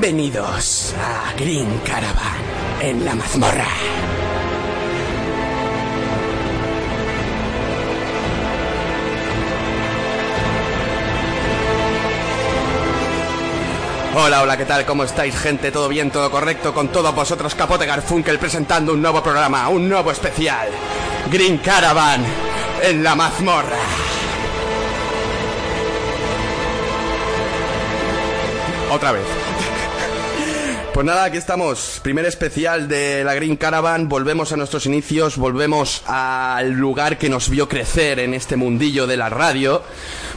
Bienvenidos a Green Caravan en la mazmorra. Hola, hola, ¿qué tal? ¿Cómo estáis, gente? ¿Todo bien? ¿Todo correcto? Con todos vosotros, Capote Garfunkel presentando un nuevo programa, un nuevo especial. Green Caravan en la mazmorra. Otra vez. Pues nada, aquí estamos. Primer especial de la Green Caravan. Volvemos a nuestros inicios, volvemos al lugar que nos vio crecer en este mundillo de la radio.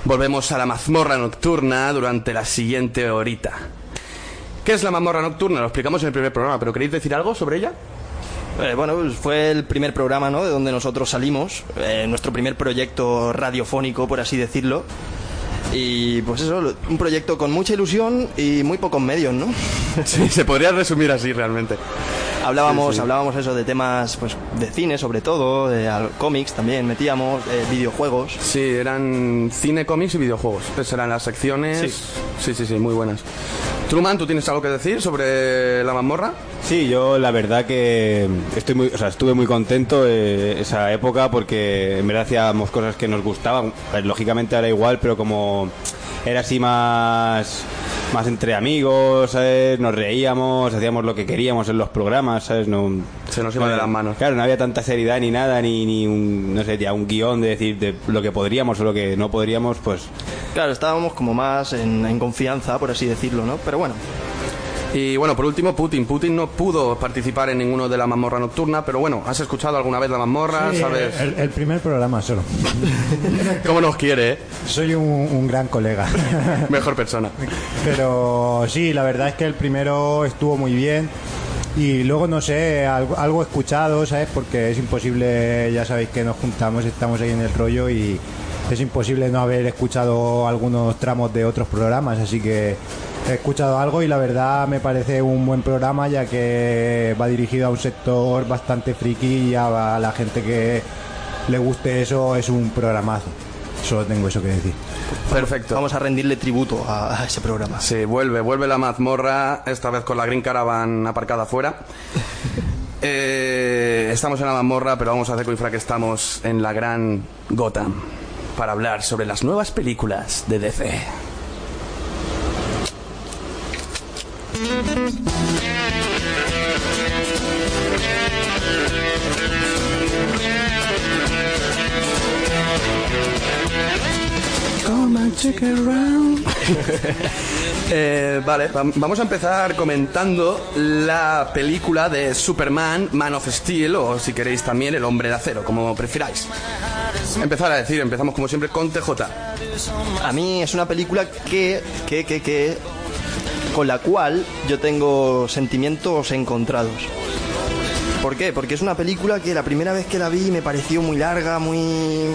Volvemos a la mazmorra nocturna durante la siguiente horita. ¿Qué es la mazmorra nocturna? Lo explicamos en el primer programa, pero ¿queréis decir algo sobre ella? Eh, bueno, pues fue el primer programa, ¿no? De donde nosotros salimos, eh, nuestro primer proyecto radiofónico, por así decirlo. Y pues eso, un proyecto con mucha ilusión y muy pocos medios, ¿no? Sí, se podría resumir así realmente. Hablábamos, Sí, sí. hablábamos eso de temas, pues, de cine sobre todo, de cómics también metíamos, eh, videojuegos. Sí, eran cine, cómics y videojuegos. Esas eran las secciones. Sí. sí, sí, sí, muy buenas. Truman, ¿tú tienes algo que decir sobre la mazmorra? Sí, yo la verdad que estoy muy, o sea, estuve muy contento eh, esa época porque en verdad hacíamos cosas que nos gustaban. Pues, lógicamente ahora igual, pero como era así más más entre amigos, ¿sabes? Nos reíamos, hacíamos lo que queríamos en los programas, ¿sabes? No, Se nos iba de las manos. Claro, no había tanta seriedad ni nada, ni, ni un, no sé, ya un guion de decir de lo que podríamos o lo que no podríamos, pues Claro, estábamos como más en, en confianza, por así decirlo, ¿no? Pero bueno, Y bueno, por último, Putin. Putin no pudo participar en ninguno de la mazmorra nocturna, pero bueno, ¿has escuchado alguna vez la mazmorra? Sí, ¿Sabes El, el primer programa solo. cómo nos quiere? eh? Soy un, un gran colega. Mejor persona. Pero sí, la verdad es que el primero estuvo muy bien. Y luego, no sé, algo, algo escuchado, ¿sabes? Porque es imposible, ya sabéis que nos juntamos, estamos ahí en el rollo y es imposible no haber escuchado algunos tramos de otros programas. Así que he escuchado algo y la verdad me parece un buen programa ya que va dirigido a un sector bastante friki y a la gente que le guste eso es un programazo. Solo tengo eso que decir. Perfecto. vamos a rendirle tributo a, ese programa. Sí, vuelve, vuelve la mazmorra, esta vez con la Green Caravan aparcada afuera. Eh, estamos en la mazmorra, pero vamos a hacer con que estamos en la gran Gotham para hablar sobre las nuevas películas de DC. Eh, vale, vamos a empezar comentando la película de Superman, Man of Steel, o si queréis también El Hombre de Acero, como prefiráis. Empezar a decir, empezamos como siempre con TJ. A mí es una película que, que, que, que, con la cual yo tengo sentimientos encontrados. ¿Por qué? Porque es una película que la primera vez que la vi me pareció muy larga, muy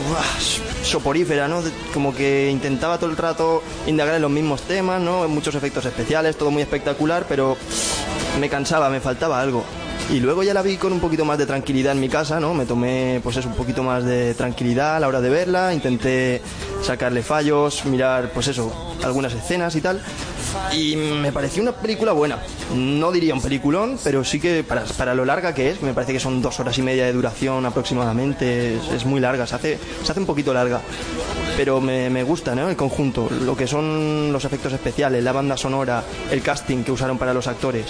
soporífera, ¿no? Como que intentaba todo el rato indagar en los mismos temas, ¿no? Muchos efectos especiales, todo muy espectacular, pero me cansaba, me faltaba algo. Y luego ya la vi con un poquito más de tranquilidad en mi casa, ¿no? Me tomé, pues eso, un poquito más de tranquilidad a la hora de verla, intenté sacarle fallos, mirar, pues eso, algunas escenas y tal. Y me pareció una película buena. No diría un peliculón, pero sí que para, para lo larga que es, me parece que son dos horas y media de duración aproximadamente, es, es muy larga, se hace, se hace un poquito larga. Pero me, me gusta, ¿no? El conjunto, lo que son los efectos especiales, la banda sonora, el casting que usaron para los actores.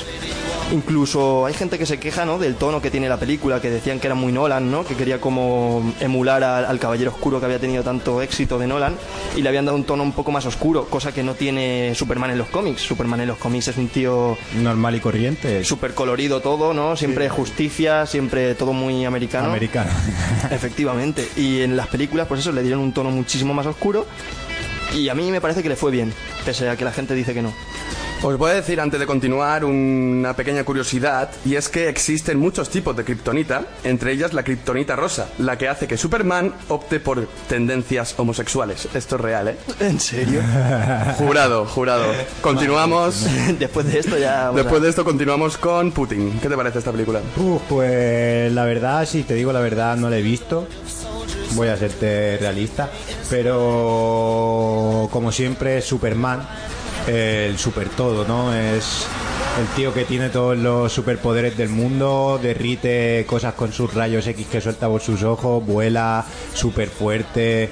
Incluso hay gente que se queja, ¿no? Del tono que tiene la película, que decían que era muy Nolan, ¿no? Que quería como emular al, al Caballero Oscuro que había tenido tanto éxito de Nolan y le habían dado un tono un poco más oscuro, cosa que no tiene Superman en los cómics. Superman en los cómics es un tío Normal y corriente. súper colorido todo, ¿no? Siempre justicia, siempre todo muy americano. Americano. Efectivamente. Y en las películas, pues eso, le dieron un tono muchísimo más oscuro. Y a mí me parece que le fue bien, pese a que la gente dice que no. Os voy a decir antes de continuar una pequeña curiosidad y es que existen muchos tipos de kriptonita, entre ellas la kriptonita rosa, la que hace que Superman opte por tendencias homosexuales. Esto es real, ¿eh? ¿En serio? Jurado, jurado. Continuamos. Después de esto ya... vamos Después a- de esto continuamos con Putin. ¿Qué te parece esta película? Uf, pues la verdad, si te digo la verdad, no la he visto. Voy a serte realista. Pero como siempre, Superman, el super todo, ¿no? Es el tío que tiene todos los superpoderes del mundo, derrite cosas con sus rayos X que suelta por sus ojos, vuela súper fuerte.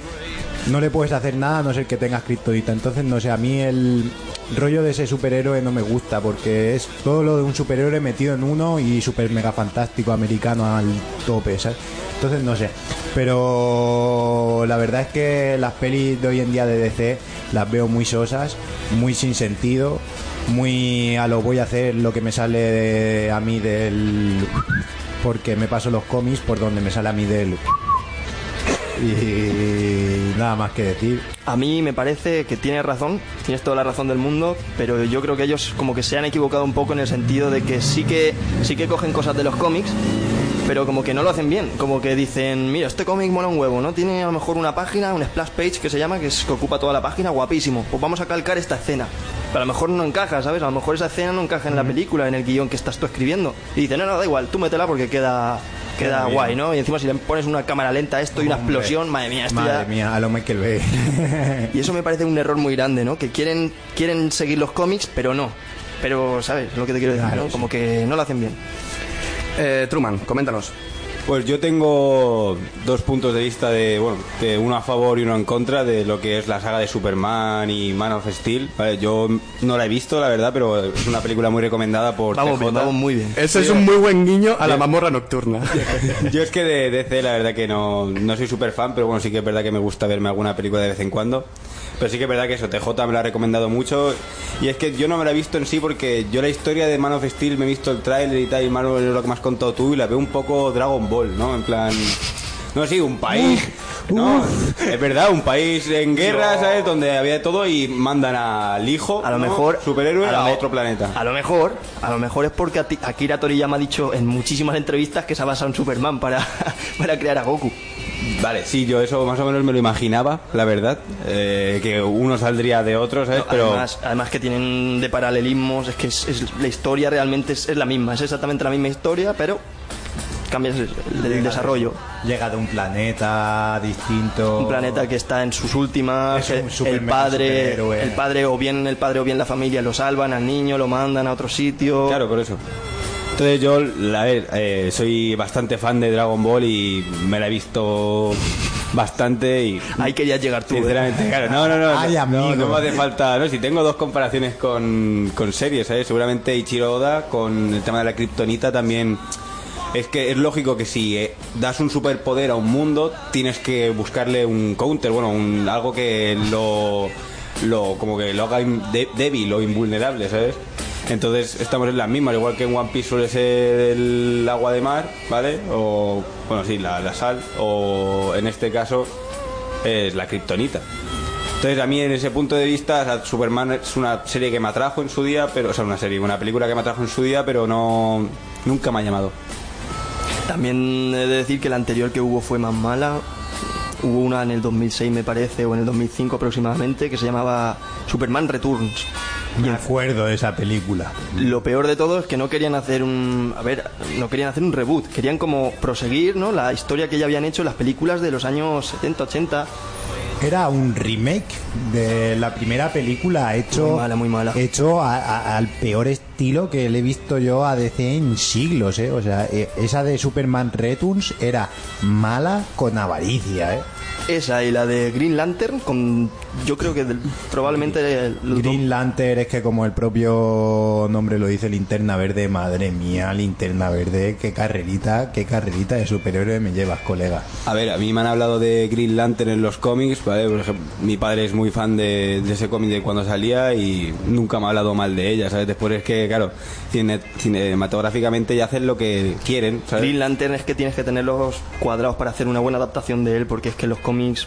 No le puedes hacer nada a no ser que tengas criptodita. Entonces, no sé, a mí el rollo de ese superhéroe no me gusta porque es todo lo de un superhéroe metido en uno y super mega fantástico americano al tope, ¿sabes? Entonces, no sé. Pero la verdad es que las pelis de hoy en día de DC las veo muy sosas, muy sin sentido, muy a lo voy a hacer lo que me sale de- a mí del... Porque me paso los cómics por donde me sale a mí del... Y nada más que decir. A mí me parece que tienes razón, tienes toda la razón del mundo, pero yo creo que ellos como que se han equivocado un poco en el sentido de que sí que sí que cogen cosas de los cómics, pero como que no lo hacen bien, como que dicen, mira, este cómic mola un huevo, ¿no? Tiene a lo mejor una página, un splash page que se llama, que, es, que ocupa toda la página, guapísimo. Pues vamos a calcar esta escena. Pero a lo mejor no encaja, ¿sabes? A lo mejor esa escena no encaja en la película, en el guion que estás tú escribiendo. Y dice, no, no, da igual, tú métela porque queda, queda guay, ¿no? Y encima si le pones una cámara lenta a esto y una Hombre. explosión, madre mía, esto Madre ya... mía, a lo Michael Bay. Y eso me parece un error muy grande, ¿no? Que quieren, quieren seguir los cómics, pero no. Pero, ¿sabes? Lo que te quiero decir, Claro, ¿no? sí. Como que no lo hacen bien. Eh, Truman, coméntanos. Pues yo tengo dos puntos de vista de, bueno, de uno a favor y uno en contra de lo que es la saga de Superman y Man of Steel. Vale, yo no la he visto, la verdad, pero es una película muy recomendada por Vamos TJ. bien, vamos muy bien. Ese es un muy buen guiño a la mamorra nocturna. Yo es que de DC la verdad que no, no soy súper fan, pero bueno, sí que es verdad que me gusta verme alguna película de vez en cuando. Pero sí que es verdad que eso, TJ me la ha recomendado mucho. Y es que yo no me la he visto en sí porque yo la historia de Man of Steel me he visto el tráiler y tal, y o menos lo que me has contado tú, y la veo un poco Dragon Ball, ¿no? En plan... No, sí, un país... No, es verdad, un país en guerra, ¿sabes? Donde había de todo y mandan al hijo, A lo ¿no? mejor... superhéroe, lo a, me- otro planeta. A lo mejor, a lo mejor es porque Akira Toriyama ha dicho en muchísimas entrevistas que se ha basado en Superman para, para crear a Goku. Vale, sí, yo eso más o menos me lo imaginaba, la verdad. eh, que uno saldría de otro, ¿sabes? No, Pero además, además que tienen de paralelismos, es que es, es- la historia realmente es, es la misma, es exactamente la misma historia, pero cambias el, el- el desarrollo. Llega de un planeta distinto. Un planeta que está en sus últimas, Es un el- padre, superhéroe. el padre o bien el padre o bien la familia lo salvan al niño, lo mandan a otro sitio. Claro, por eso. Entonces yo, a ver, eh, soy bastante fan de Dragon Ball y me la he visto bastante y... Ahí querías llegar tú. ¿eh? Sinceramente, claro, no, no, no, Ay, no, me hace falta, no, si tengo dos comparaciones con, con series, ¿sabes? Seguramente Ichiro Oda con el tema de la kriptonita también es que es lógico que si eh, das un superpoder a un mundo, tienes que buscarle un counter, bueno, un, algo que lo, lo como que lo haga in- de- débil o invulnerable, ¿sabes? Entonces estamos en las mismas, igual que en One Piece suele ser el agua de mar, ¿vale? O, bueno, sí, la, la sal, o en este caso es la kriptonita. Entonces a mí en ese punto de vista, Superman es una serie que me atrajo en su día, pero, o sea, una serie, una película que me atrajo en su día, pero no, nunca me ha llamado. También he de decir que la anterior que hubo fue más mala. Hubo una en el 2006 me parece, o en el 2005 aproximadamente, que se llamaba Superman Returns. Me acuerdo de esa película. Lo peor de todo es que no querían hacer un, a ver, no querían hacer un reboot, querían como proseguir, ¿no? La historia que ya habían hecho las películas de los años 70, 80. Era un remake de la primera película hecho, Muy mala, muy mala. hecho a- a- al peor estilo que le he visto yo a DC en siglos, ¿eh? O sea, eh, esa de Superman Returns era mala con avaricia, ¿eh? Esa y la de Green Lantern, con yo creo que del- probablemente los Green Lantern es que como el propio nombre lo dice, linterna verde, madre mía, linterna verde, qué carrerita, qué carrerita de superhéroe me llevas, colega. A ver, a mí me han hablado de Green Lantern en los cómics, ¿vale? Por ejemplo, mi padre es muy fan de, ese cómic de cuando salía y nunca me ha hablado mal de ella, ¿sabes? Después es que, claro, cine- cinematográficamente ya hacen lo que quieren, ¿sabes? Green Lantern es que tienes que tenerlos cuadrados para hacer una buena adaptación de él, porque es que los cómics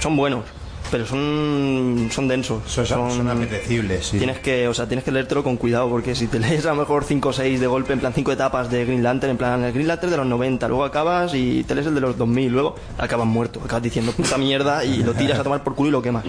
son buenos, pero son, son densos. Son, son apetecibles, sí. Tienes que, o sea, tienes que leértelo con cuidado, porque si te lees a lo mejor 5 o 6 de golpe, en plan 5 etapas de Green Lantern, en plan el Green Lantern de los 90, luego acabas y te lees el de los 2000, luego acabas muerto, acabas diciendo puta mierda y lo tiras a tomar por culo y lo quemas.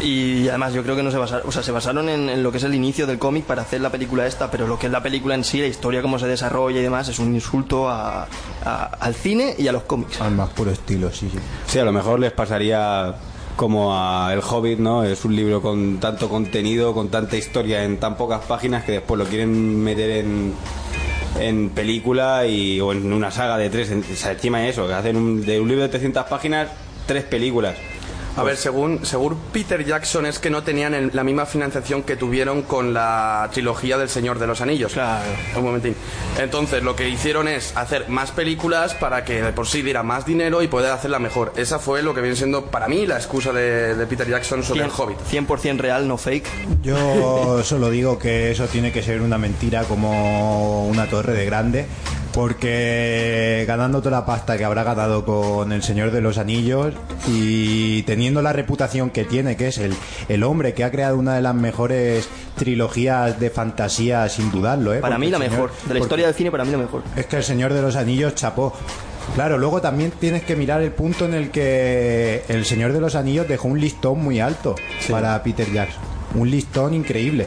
Y además yo creo que no se basaron, o sea, se basaron en, en lo que es el inicio del cómic para hacer la película esta, pero lo que es la película en sí, la historia, cómo se desarrolla y demás, es un insulto a- a- al cine y a los cómics. Al más puro estilo, sí, sí. Sí, a lo mejor les pasaría como a El Hobbit, ¿no? Es un libro con tanto contenido, con tanta historia en tan pocas páginas que después lo quieren meter en, en película y, o en una saga de tres. en- o sea, encima de eso, que hacen un- de un libro de 300 páginas, tres películas. A ver, según, según Peter Jackson es que no tenían el- la misma financiación que tuvieron con la trilogía del Señor de los Anillos. Claro. Un momentín. Entonces, lo que hicieron es hacer más películas para que de por sí diera más dinero y poder hacerla mejor. Esa fue lo que viene siendo para mí la excusa de, de Peter Jackson sobre el Hobbit. 100% real, no fake. Yo solo digo que eso tiene que ser una mentira como una torre de grande, porque ganando toda la pasta que habrá ganado con El Señor de los Anillos y teniendo la reputación que tiene, que es el, el hombre que ha creado una de las mejores trilogías de fantasía, sin dudarlo. ¿eh? Para Porque mí la señor- mejor. De la historia del cine, para mí la mejor. es que el Señor de los Anillos chapó. Claro, luego también tienes que mirar el punto en el que el Señor de los Anillos dejó un listón muy alto para Peter Jackson. Un listón increíble.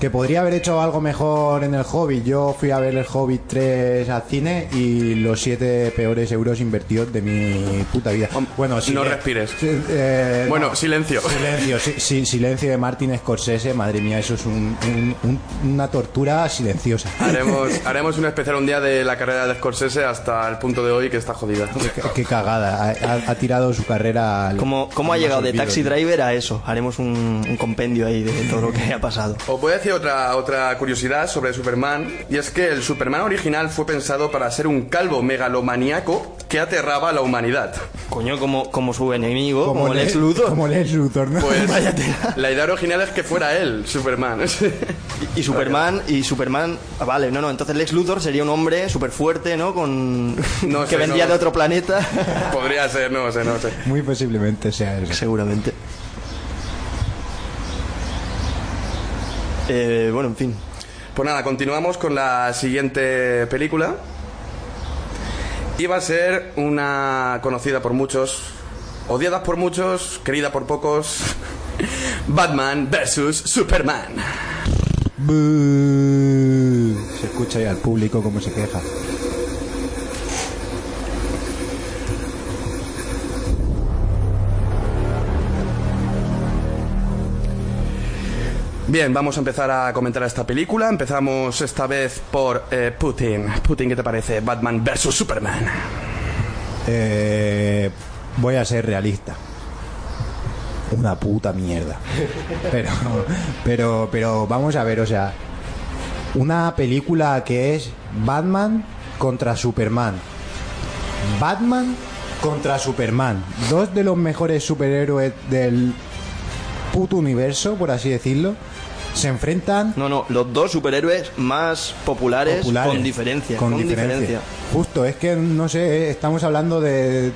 Que podría haber hecho algo mejor en el Hobbit. Yo fui a ver el Hobbit 3 al cine y los siete peores euros invertidos de mi puta vida. Bueno, sí, no respires. eh, Bueno, no. silencio. Silencio, sí, sí, silencio de Martin Scorsese, madre mía, eso es un- un- un- una tortura silenciosa. Haremos, haremos un especial un día de la carrera de Scorsese hasta el punto de hoy que está jodida. Qué, qué cagada, ha, tirado su carrera al- ¿Cómo, cómo ha llegado de Taxi. Driver a eso? Haremos un, un compendio ahí de todo lo que ha pasado. Otra, otra curiosidad sobre Superman, y es que el Superman original fue pensado para ser un calvo megalomaníaco que aterraba a la humanidad. Coño, como, como su enemigo, como, el Le- ex Luthor. Como Lex Luthor, ¿no? Pues Vaya tela. la idea original es que fuera él, Superman. Y, y Superman, y Superman, ah, vale, no, no, entonces Lex Luthor sería un hombre súper fuerte, ¿no? Con, No que sé, vendría no. de otro planeta. Podría ser, no sé, no sé. Muy posiblemente sea eso. Seguramente. Eh, bueno, en fin. Pues nada, continuamos con la siguiente película. Iba a ser una conocida por muchos, odiada por muchos, querida por pocos. Batman vs Superman. Se escucha ahí al público cómo se queja. Bien, vamos a empezar a comentar esta película. Empezamos esta vez por eh, Putin. Putin, ¿qué te parece? Batman vs Superman. Eh, voy a ser realista. Una puta mierda. Pero, pero, pero vamos a ver, o sea, una película que es Batman contra Superman. Batman contra Superman. Dos de los mejores superhéroes del puto universo, por así decirlo, se enfrentan No, no, los dos superhéroes más populares, populares. con diferencia. Con, diferencia. Justo, es que no sé, estamos hablando de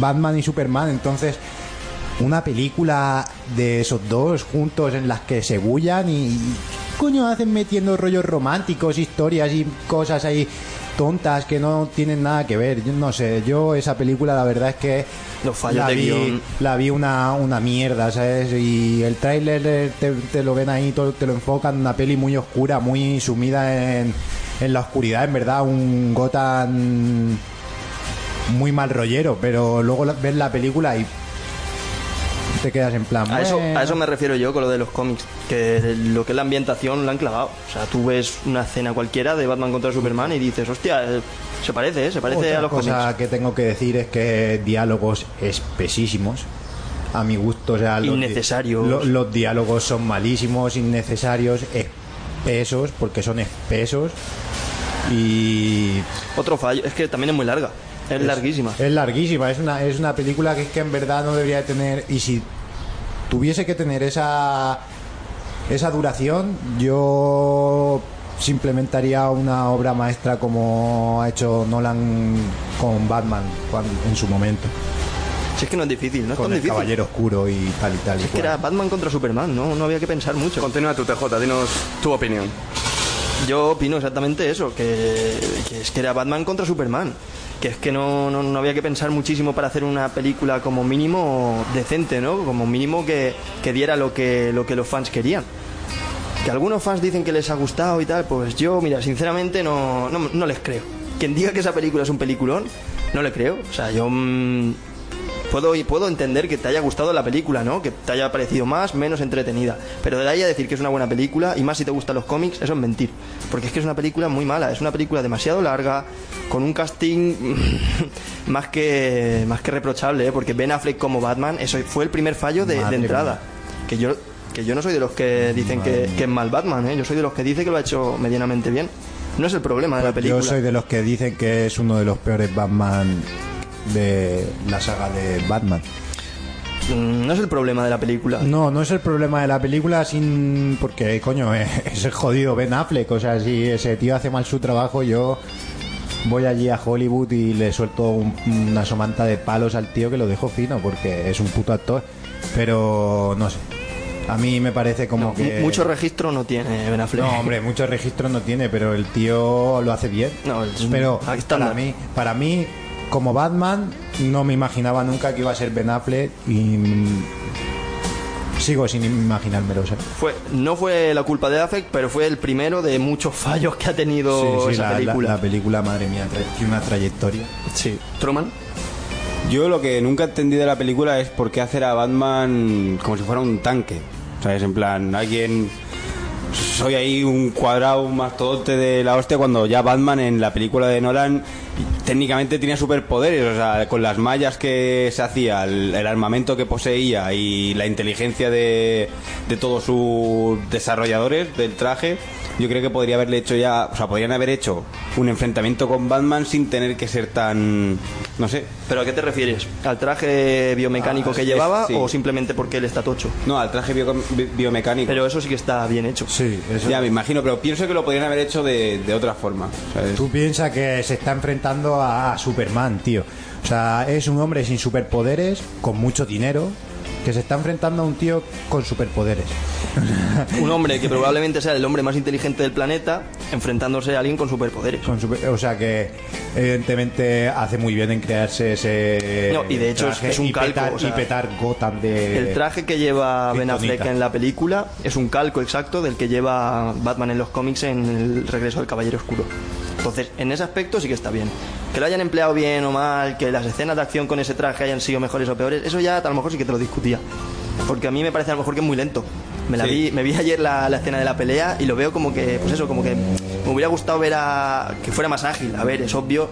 Batman y Superman, entonces una película de esos dos juntos en las que se bullan y, y coño hacen metiendo rollos románticos, historias y cosas ahí tontas que no tienen nada que ver. Yo no sé, yo esa película la verdad es que Los fallos la de vi, guion. la vi una, una mierda, ¿sabes? Y el tráiler te, te lo ven ahí, todo, te lo enfocan, una peli muy oscura, muy sumida en, en la oscuridad, en verdad, un Gotham muy mal rollero, pero luego ves la película y te quedas en plan. A eso, a eso me refiero yo con lo de los cómics, que lo que es la ambientación la han clavado. O sea, tú ves una escena cualquiera de Batman contra Superman y dices, hostia, eh, se parece, ¿eh? se parece Otra a los cosa cómics. que tengo que decir es que diálogos espesísimos. A mi gusto, o sea, los, di- Innecesarios. lo- los diálogos son malísimos, innecesarios, espesos, porque son espesos. Y Otro fallo, es que también es muy larga, es, larguísima. Es larguísima, es una, es una película que es que en verdad no debería tener. Y si tuviese que tener esa, esa duración, yo simplemente haría una obra maestra como ha hecho Nolan con Batman cuando- en su momento, Si es que no es difícil, no es con tan el difícil. Caballero Oscuro y tal y tal. y Es que era Batman contra Superman, no, no había que pensar mucho. Continúa tu TJ, dinos tu opinión. Yo opino exactamente eso, que, que es que era Batman contra Superman. Que es que no, no, no había que pensar muchísimo para hacer una película como mínimo decente, ¿no? Como mínimo que, que diera lo que, lo que los fans querían. Que algunos fans dicen que les ha gustado y tal, pues yo, mira, sinceramente no, no, no les creo. Quien diga que esa película es un peliculón, no le creo. O sea, yo mm, puedo, y puedo entender que te haya gustado la película, ¿no? Que te haya parecido más, menos entretenida. Pero de ahí a decir que es una buena película, y más si te gustan los cómics, eso es mentir. Porque es que es una película muy mala, es una película demasiado larga, con un casting más que más que reprochable, ¿eh? porque Ben Affleck como Batman, eso fue el primer fallo de, entrada. Que yo, que yo no soy de los que dicen que, que es mal Batman, ¿eh? yo soy de los que dice que lo ha hecho medianamente bien. No es el problema de la película. Yo soy de los que dicen que es uno de los peores Batman de la saga de Batman. Mm, No es el problema de la película. No, no es el problema de la película sin porque coño eh, es el jodido Ben Affleck, o sea, si ese tío hace mal su trabajo, yo voy allí a Hollywood y le suelto un- una somanta de palos al tío que lo dejo fino porque es un puto actor, pero no sé. A mí me parece como No, que mu- Mucho registro no tiene Ben Affleck. no, hombre, muchos registros no tiene, pero el tío lo hace bien. No, es pero para mí, para mí, como Batman, no me imaginaba nunca que iba a ser Ben Affleck y sigo sin imaginármelo. ¿sabes? Fue, no fue la culpa de Affleck, pero fue el primero de muchos fallos que ha tenido Sí, sí, esa la, la- película. la película, madre mía, tiene una trayectoria. Sí. Truman. Yo lo que nunca entendí de la película es por qué hacer a Batman como si fuera un tanque. ¿Sabes? En plan, alguien. Soy ahí un cuadrado, un mastodonte de la hostia cuando ya Batman en la película de Nolan técnicamente tenía superpoderes. O sea, con las mallas que se hacía, el, el armamento que poseía y la inteligencia de, de todos sus desarrolladores del traje, yo creo que podría haberle hecho ya. O sea, podrían haber hecho un enfrentamiento con Batman sin tener que ser tan. No sé, ¿Pero a qué te refieres? ¿Al traje biomecánico Ah, que es- llevaba sí. o simplemente porque él está tocho? No, al traje bio- bi- biomecánico. Pero eso sí que está bien hecho. Sí, eso. Ya me imagino, pero pienso que lo podrían haber hecho de, de otra forma. ¿sabes? Tú piensas que se está enfrentando a Superman, tío. O sea, es un hombre sin superpoderes, con mucho dinero, que se está enfrentando a un tío con superpoderes. Un hombre que probablemente sea el hombre más inteligente del planeta enfrentándose a alguien con superpoderes. Con super- o sea que evidentemente hace muy bien en crearse ese No, y de hecho es- traje es un y calco, petar, o sea, y petar Gotham de El traje que lleva Ben. Affleck en la película es un calco exacto del que lleva Batman en los cómics en el regreso del Caballero Oscuro. Entonces, en ese aspecto sí que está bien. Que lo hayan empleado bien o mal, que las escenas de acción con ese traje hayan sido mejores o peores, eso ya a lo mejor sí que te lo discutía. Porque a mí me parece a lo mejor que es muy lento. Me, la Sí. vi, me vi ayer la, la escena de la pelea y lo veo como que, pues eso, como que me hubiera gustado ver a que fuera más ágil. A ver, es obvio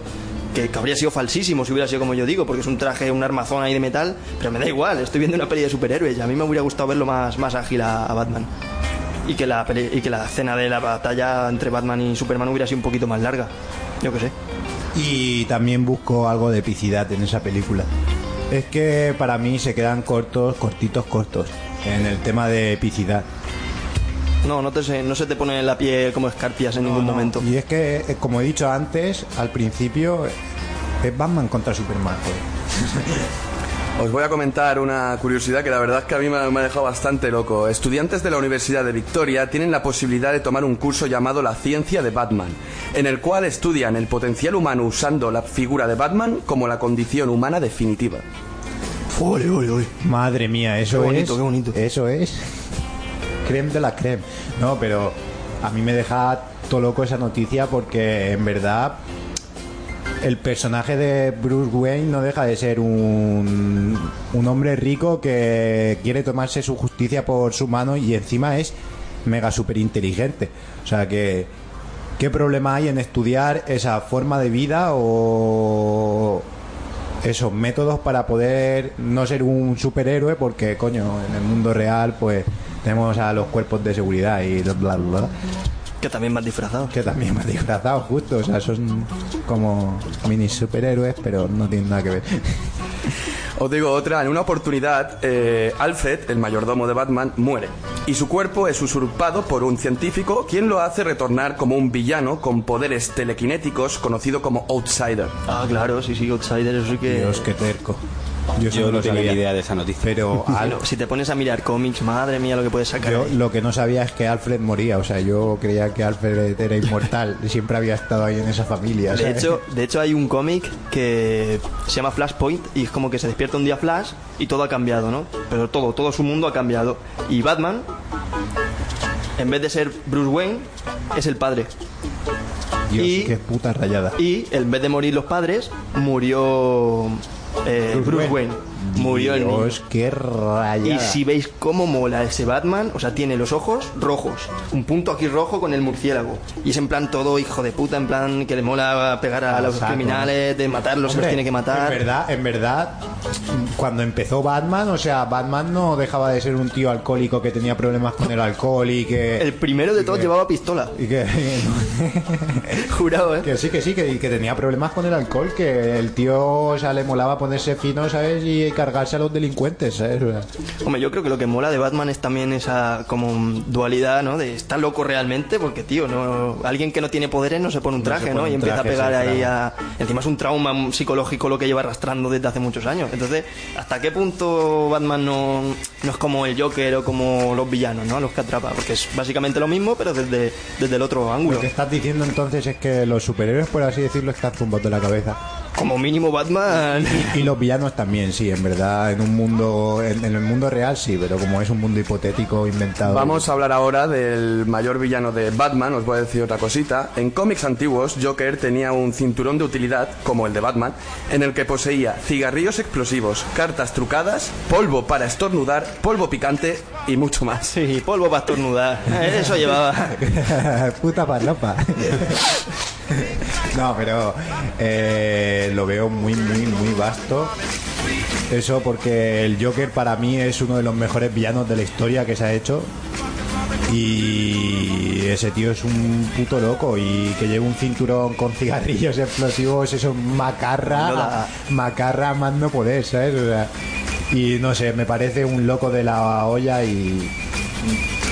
que, que habría sido falsísimo si hubiera sido como yo digo, porque es un traje, un armazón ahí de metal, pero me da igual, estoy viendo una peli de superhéroes y a mí me hubiera gustado verlo más, más ágil a, a Batman. Y que, la y que la escena de la batalla entre Batman y Superman hubiera sido un poquito más larga. Yo qué sé. y también busco algo de epicidad en esa película. Es que para mí se quedan cortos, cortitos, cortos en el tema de epicidad. No, no, te, se- no se te pone la piel como escarpias en ningún No, momento. Y es que, eh, como he dicho antes, al principio es Batman contra Superman. joder. Os voy a comentar una curiosidad que la verdad es que a mí me ha, me ha dejado bastante loco. Estudiantes de la Universidad de Victoria tienen la posibilidad de tomar un curso llamado La Ciencia de Batman, en el cual estudian el potencial humano usando la figura de Batman como la condición humana definitiva. Ole, ole, ole. Madre mía, eso Qué bonito, es. qué bonito. Eso es. Creme de la creme. No, pero a mí me deja todo loco esa noticia porque en verdad el personaje de Bruce Wayne no deja de ser un, un hombre rico que quiere tomarse su justicia por su mano y encima es mega super inteligente. O sea que, ¿qué problema hay en estudiar esa forma de vida o esos métodos para poder no ser un superhéroe? Porque, coño, en el mundo real, pues tenemos a los cuerpos de seguridad y bla, bla, bla Que también más disfrazados. que también más disfrazados, justo. O sea, son como mini superhéroes, pero no tienen nada que ver. Os digo otra, en una oportunidad, eh, Alfred, el mayordomo de Batman, muere. Y su cuerpo es usurpado por un científico, quien lo hace retornar como un villano con poderes telequinéticos conocido como Outsider. Ah, claro, sí, sí, Outsider, eso sí que... Dios, qué terco. Yo eso no lo tenía sabía. ni idea de esa noticia. Pero Al- Bueno, si te pones a mirar cómics, madre mía, lo que puedes sacar. yo ahí. lo que no sabía es que Alfred moría. O sea, yo creía que Alfred era inmortal. Siempre había estado ahí en esa familia. De ¿sabes? hecho, de hecho hay un cómic que se llama Flashpoint y es como que se despierta un día Flash y todo ha cambiado, ¿no? Pero todo, todo su mundo ha cambiado. Y Batman, en vez de ser Bruce Wayne, es el padre. Dios, y- qué puta rayada. Y en vez de morir los padres, murió eh, Bruce Bruce, Wayne. Wayne. Murió el niño. Dios, qué rayada. Y si veis cómo mola ese Batman, o sea, tiene los ojos rojos, un punto aquí rojo con el murciélago. Y es en plan todo hijo de puta, en plan que le mola pegar a los saco, criminales, de matarlos, se Hombre, los tiene que matar. En verdad, en verdad, cuando empezó Batman, o sea, Batman no dejaba de ser un tío alcohólico que tenía problemas con el alcohol y que. El primero de todos que- llevaba pistola. y que, Jurado, ¿eh? que sí, que sí, que, que tenía problemas con el alcohol, que el tío, o sea, le molaba ponerse fino, ¿sabes? Y cargarse a los delincuentes, ¿sabes? Sea, Hombre, yo creo que lo que mola de Batman es también esa como dualidad, ¿no? De está loco realmente, porque tío, no alguien que no tiene poderes no se pone un traje, ¿no? Y empieza a pegar sí, ahí claro. a. Encima es un trauma psicológico lo que lleva arrastrando desde hace muchos años. Entonces, ¿hasta qué punto Batman no, no es como el Joker o como los villanos, ¿no? Los que atrapa, porque es básicamente lo mismo, pero desde, desde el otro ángulo. lo que estás diciendo entonces es que los superhéroes, por así decirlo, están zumbados de la cabeza. Como mínimo Batman. Y los villanos también, sí, en verdad, en un mundo, en, en el mundo real sí, pero como es un mundo hipotético inventado. Vamos a hablar ahora del mayor villano de Batman, os voy a decir otra cosita. En cómics antiguos, Joker tenía un cinturón de utilidad, como el de Batman, en el que poseía cigarrillos explosivos, cartas trucadas, polvo para estornudar, polvo picante y mucho más. Sí, polvo para estornudar. Eso llevaba. Puta parlopa. no, pero eh, lo veo muy, muy, muy vasto. Eso porque el Joker para mí es uno de los mejores villanos de la historia que se ha hecho. Y ese tío es un puto loco y que lleva un cinturón con cigarrillos explosivos, eso es macarra, No macarra más no poder, ¿sabes? O sea, y no sé, me parece un loco de la olla y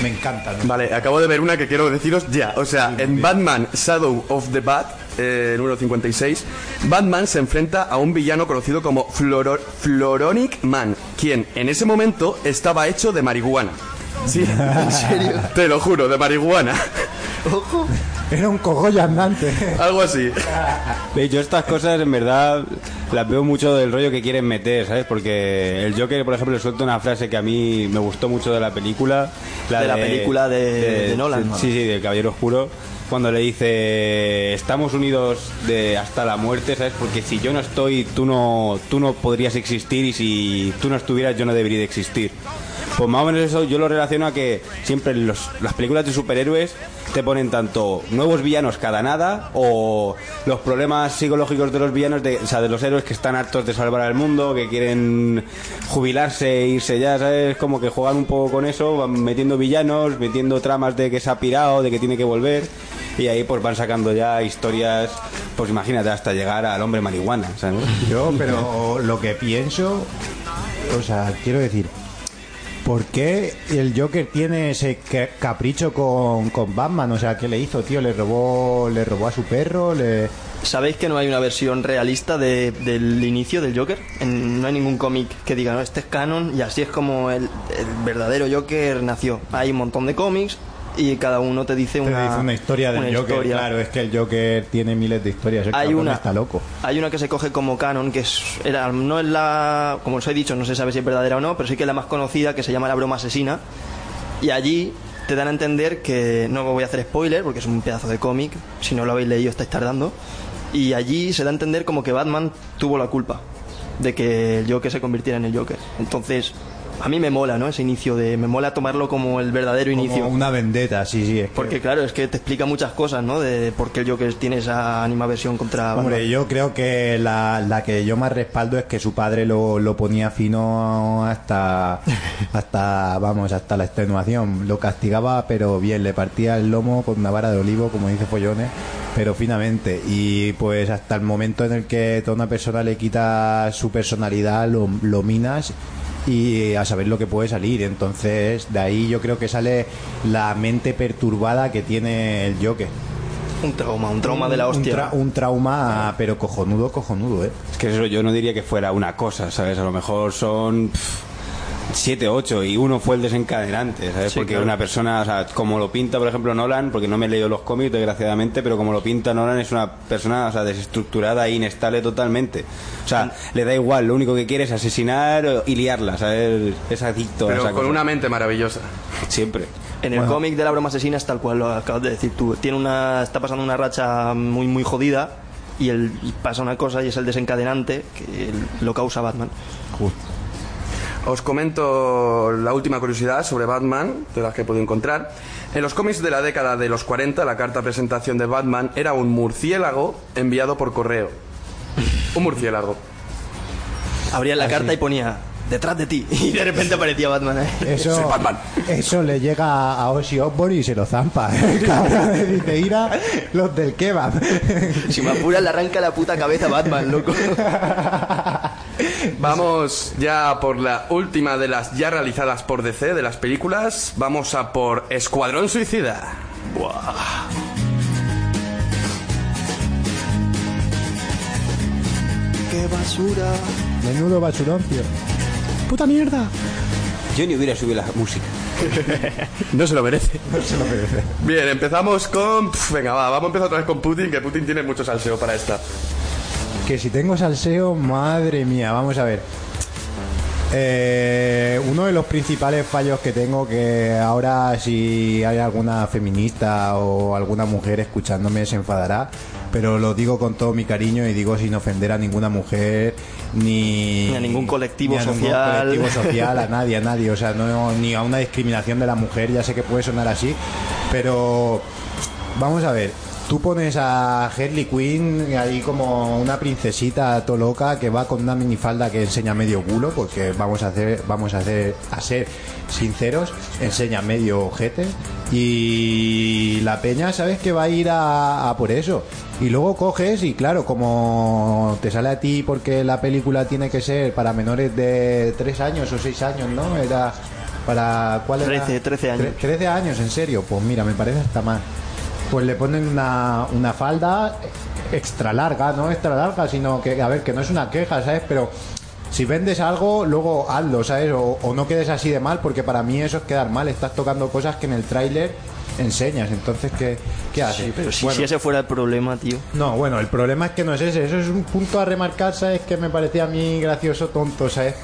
me encanta. ¿no? Vale, acabo de ver una que quiero deciros ya. O sea, en Batman Shadow of the Bat, eh, número 56, Batman se enfrenta a un villano conocido como Floro- Floronic Man, quien en ese momento estaba hecho de marihuana. Sí, en serio. Te lo juro, de marihuana. Ojo. Era un cogollo andante. Algo así. Veis, Yo estas cosas en verdad las veo mucho del rollo que quieren meter, ¿sabes? Porque el Joker, por ejemplo, le suelta una frase que a mí me gustó mucho de la película. De la película de- de Nolan. Sí, sí, del Caballero Oscuro. Cuando le dice, estamos unidos de hasta la muerte, ¿sabes? Porque si yo no estoy, tú no, tú no podrías existir y si tú no estuvieras, yo no debería de existir. Pues más o menos eso yo lo relaciono a que siempre los- las películas de superhéroes te ponen tanto nuevos villanos cada nada o los problemas psicológicos de los villanos, de, o sea, de los héroes que están hartos de salvar al mundo, que quieren jubilarse e irse ya, ¿sabes? Como que juegan un poco con eso, van metiendo villanos, metiendo tramas de que se ha pirado, de que tiene que volver y ahí pues van sacando ya historias, pues imagínate, hasta llegar al hombre marihuana, ¿sabes? Yo, pero lo que pienso, o sea, quiero decir, ¿por qué el Joker tiene ese ca- capricho con, con Batman? O sea, ¿qué le hizo, tío? ¿Le robó, le robó a su perro? ¿Le... ¿Sabéis que no hay una versión realista de- del inicio del Joker? No hay ningún cómic que diga, no, este es canon y así es como el verdadero Joker nació. Hay un montón de cómics y cada uno te dice Te una, dice una historia del una Joker, historia. claro, es que el Joker tiene miles de historias, el Hay una, está loco. hay una que se coge como canon, que es, era, no es la, como os he dicho, no se sabe si es verdadera o no, pero sí que es la más conocida, que se llama La Broma Asesina. Y allí te dan a entender que, no voy a hacer spoiler, porque es un pedazo de cómic, si no lo habéis leído estáis tardando, Y allí se da a entender como que Batman tuvo la culpa de que el Joker se convirtiera en el Joker. Entonces, a mí me mola, ¿no? Ese inicio de... Me mola tomarlo como el verdadero inicio. Como una vendetta, sí, sí. Es que- Porque claro, es que te explica muchas cosas, ¿no? De por qué el Joker tiene esa animaversión contra Batman. Hombre, yo creo que la, la que yo más respaldo es que su padre lo, lo ponía fino hasta, hasta, vamos, hasta la extenuación. Lo castigaba, pero bien, le partía el lomo con una vara de olivo, como dice Follones, pero finamente. Y pues hasta el momento en el que toda una persona le quita su personalidad, lo, lo minas y a saber lo que puede salir. Entonces, de ahí yo creo que sale la mente perturbada que tiene el Joker. Un trauma, un trauma de la Un hostia. tra- Un, trauma, pero cojonudo, cojonudo, ¿eh? Es que eso yo no diría que fuera una cosa, ¿sabes? A lo mejor son pff, siete, ocho y uno fue el desencadenante, ¿sabes? Sí, porque claro. una persona, o sea, como lo pinta, por ejemplo, Nolan, porque no me he leído los cómics, desgraciadamente, pero como lo pinta Nolan es una persona, o sea, desestructurada e inestable totalmente. O sea, le da igual, lo único que quiere es asesinar y liarla, ¿sabes? Es adicto a Pero esa con cosa. una mente maravillosa. Siempre. En el cómic de la broma asesina es tal cual lo acabas de decir tú. Tiene una, está pasando una racha muy muy jodida y, el, y pasa una cosa y es el desencadenante que el- lo causa Batman. Os comento la última curiosidad sobre Batman, de las que he podido encontrar. En los cómics de la década de los 40, la carta presentación de Batman era un murciélago enviado por correo. Un murciélago. Abría la carta y ponía detrás de ti y de repente aparecía Batman. ¿eh? Eso, Soy Batman. eso le llega a Ozzy Osbourne y se lo zampa. Cabrón, dice, ira los del kebab. Si me apuras le arranca la puta cabeza a Batman, loco. Vamos ya por la última de las ya realizadas por DC de las películas. Vamos a por Escuadrón Suicida. Qué basura. Menudo basurón, tío. ¡Puta mierda! Yo ni hubiera subido la música. No se lo merece. Bien, empezamos con... Venga, va, vamos a empezar otra vez con Putin, que Putin tiene mucho salseo para esta. Que si tengo salseo, madre mía, vamos a ver. Eh, uno de los principales fallos que tengo, que ahora si hay alguna feminista o alguna mujer escuchándome se enfadará, pero lo digo con todo mi cariño y digo sin ofender a ninguna mujer ni, Ni a ningún colectivo ni a ningún social. colectivo social, a nadie, a nadie, o sea, no, ni a una discriminación de la mujer, ya sé que puede sonar así, pero vamos a ver, tú pones a Harley Quinn ahí como una princesita to loca que va con una minifalda que enseña medio culo, porque vamos a hacer, vamos a hacer, a ser sinceros, enseña medio ojete y la peña sabes que va a ir a, a por eso. Y luego coges y claro, como te sale a ti porque la película tiene que ser para menores de 3 años o 6 años, ¿no? Era para ¿cuál era? 13, 13 años. Tre- 13 años, en serio. Pues mira, me parece hasta más. Pues le ponen una, una falda extra larga, no extra larga, sino que, a ver, que no es una queja, ¿sabes? Pero si vendes algo, luego hazlo, ¿sabes? O, o no quedes así de mal, porque para mí eso es quedar mal. Estás tocando cosas que en el tráiler enseñas. Entonces, ¿qué, qué haces? Pero si, Bueno, si ese fuera el problema, tío. no, bueno, el problema es que no es ese. Eso es un punto a remarcar, ¿sabes? Que me parecía a mí gracioso, tonto, ¿sabes?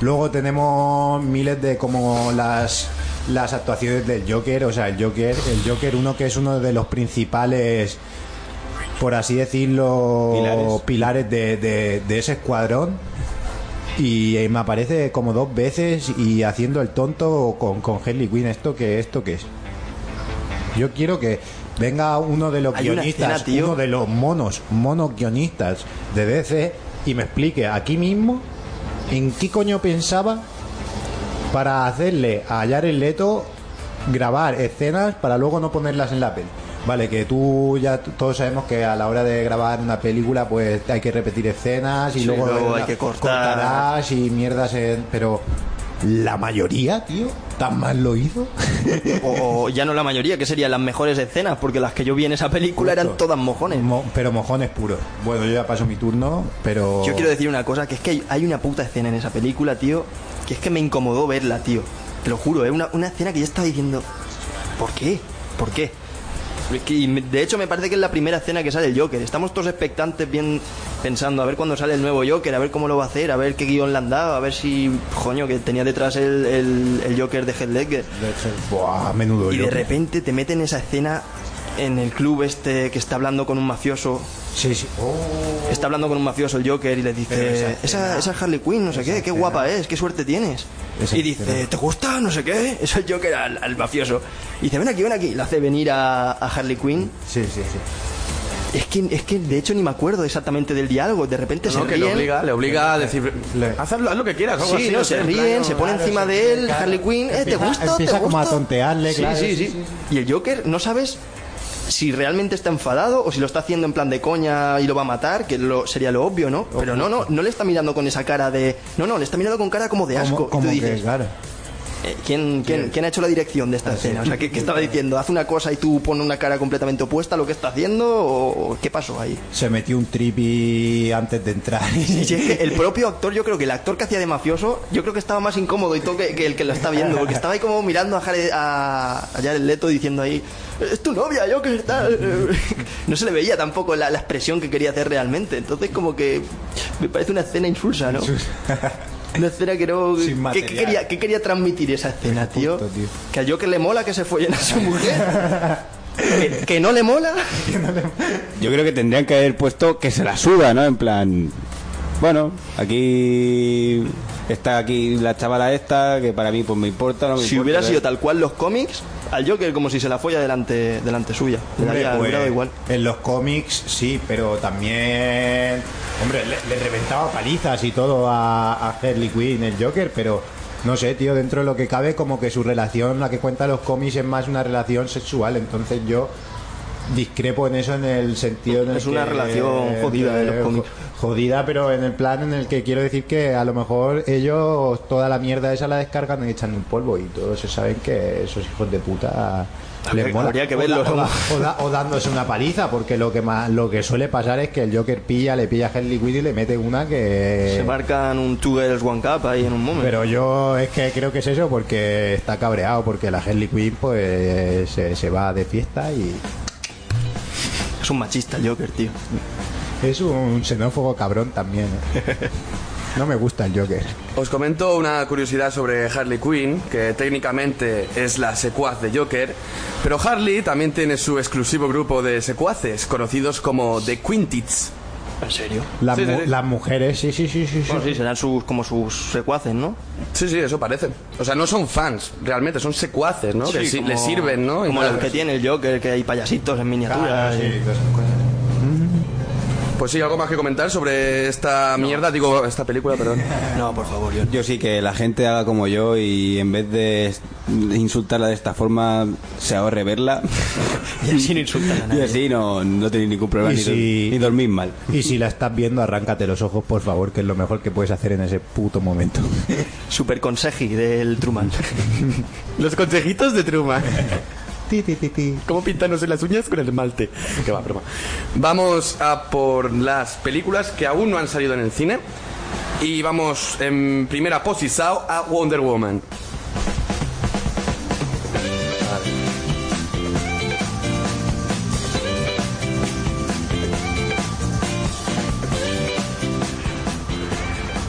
Luego tenemos miles de como las las actuaciones del Joker, o sea, el Joker, el Joker uno que es uno de los principales por así decirlo, Pilares. pilares, de, de- de ese escuadrón. Y eh, me aparece como dos veces y haciendo el tonto con, con Harley Quinn. ¿Esto qué, ¿Esto qué es? Yo quiero que venga uno de los guionistas, escena, uno de los monos, monos guionistas de DC y me explique aquí mismo en qué coño pensaba para hacerle a Jared Leto grabar escenas para luego no ponerlas en la peli. Vale, que tú ya todos sabemos que a la hora de grabar una película pues hay que repetir escenas y Sí, luego, luego hay que cortar. cortarás y mierdas en- pero la mayoría, tío, tan mal lo hizo. O, o ya no la mayoría, que serían las mejores escenas, porque las que yo vi en esa película eran todas mojones. Mo- pero mojones puros. Bueno, yo ya paso mi turno, pero Yo quiero decir una cosa, que es que hay- hay una puta escena en esa película, tío, que es que me incomodó verla, tío. Te lo juro, es una, una escena que yo estaba diciendo, ¿por qué? ¿Por qué? Es que, y de hecho, me parece que es la primera escena que sale el Joker. Estamos todos expectantes, bien pensando, a ver cuándo sale el nuevo Joker, a ver cómo lo va a hacer, a ver qué guion le han dado, a ver si, coño, que tenía detrás el, el, el Joker de Heath Ledger. Buah, menudo Y de repente te meten esa escena en el club este que está hablando con un mafioso Sí, sí. Oh. Está hablando con un mafioso el Joker y le dice, esa esa, escena- esa es Harley Quinn, no sé esa qué, qué escena- guapa es, qué suerte tienes. Esa Y dice, escena- ¿te gusta? No sé qué. Es el Joker al, al mafioso. Y dice, ven aquí, ven aquí. Le hace venir a, a Harley Quinn. Sí, sí, sí. Es que, es que de hecho ni me acuerdo exactamente del diálogo. De repente se No, que le ríen. obliga, le obliga a decir, Le- haz, lo- haz lo que quieras, algo Sí, así, no, se ríen, plan, se pone claro, encima sí, de él, claro. Harley Quinn, ¿eh? ¿te gusta? empieza ¿Te como a gusta? tontearle, Sí, claro, sí, sí, sí, sí. Y el Joker, no sabes si realmente está enfadado o si lo está haciendo en plan de coña y lo va a matar, que lo, sería lo obvio, ¿no? Pero no, no, no le está mirando con esa cara de... No, no, le está mirando con cara como de asco. Como, como que, dices, claro. Eh, ¿quién, quién, quién ha hecho la dirección de esta escena? O sea, ¿qué, qué estaba diciendo? ¿Hace una cosa y tú pones una cara completamente opuesta a lo que está haciendo? ¿O qué pasó ahí? Se metió un tripi antes de entrar. Que el propio actor, yo creo que el actor que hacía de mafioso, yo creo que estaba más incómodo y todo que, que el que lo está viendo, porque estaba ahí como mirando a, Jared, a, a Jared Leto diciendo ahí, es tu novia, yo que tal. No se le veía tampoco la, la expresión que quería hacer realmente. Entonces como que me parece una escena insulsa, ¿no? Una escena que no... Sin ¿Qué, quería, qué quería transmitir esa escena, tío? Que a Joker le mola que se follen a su mujer. que, que no le mola. Yo creo que tendrían que haber puesto que se la suda, ¿no? En plan, bueno, aquí está aquí la chavala esta, que para mí pues me importa, no me Si importa, hubiera sido tal cual los cómics, al Joker como si se la folla delante, delante suya. Le Hombre, daría pues, igual. En los cómics sí, pero también. Hombre, le, le reventaba palizas y todo a, a Harley Quinn, el Joker, pero no sé, tío, dentro de lo que cabe, como que su relación, la que cuenta los cómics, es más una relación sexual. Entonces yo discrepo en eso en el sentido en el Es una que- relación jodida de los cómics. Jodida, pero en el plan en el que quiero decir que a lo mejor ellos toda la mierda esa la descargan y echan un polvo y todos se saben que esos hijos de puta les mola. habría que verlo, o, da- o da- o dándose una paliza, porque lo que más, lo que suele pasar es que el Joker pilla, le pilla a Harley Quinn y le mete una que. Se marcan un Two Girls One Cup ahí en un momento. Pero yo es que creo que es eso porque está cabreado, porque la Harley Quinn pues se, se va de fiesta y Es un machista el Joker, tío. es un xenófobo cabrón también. ¿eh? No me gusta el Joker. Os comento una curiosidad sobre Harley Quinn, que técnicamente es la secuaz de Joker, pero Harley también tiene su exclusivo grupo de secuaces, conocidos como The Quintits. ¿En serio? Las, Sí, mu- sí. las mujeres, sí, sí, sí, sí. sí. Bueno, sí, serán sus, como sus secuaces, ¿no? Sí, sí, eso parece. O sea, no son fans, realmente, son secuaces, ¿no? que sí, como- le sirven, ¿no? Como los que tiene el Joker, que hay payasitos en miniatura. Y- sí, todas esas cosas. Pues sí, algo más que comentar sobre esta mierda, digo, esta película, perdón. No, por favor, yo. Yo sí que la gente haga como yo y en vez de insultarla de esta forma se ahorre verla Y así no insultan a y nadie. así no, no tenéis ningún problema Y ni, si- ni dormir mal. Y si la estás viendo, arráncate los ojos, por favor, que es lo mejor que puedes hacer en ese puto momento. Super conseji del Truman. Los consejitos de Truman. Ti, ti, ti, ti. ¿Cómo pintarnos las uñas con el esmalte? Que va, broma. Vamos a por las películas que aún no han salido en el cine. Y vamos en primera posición a Wonder Woman.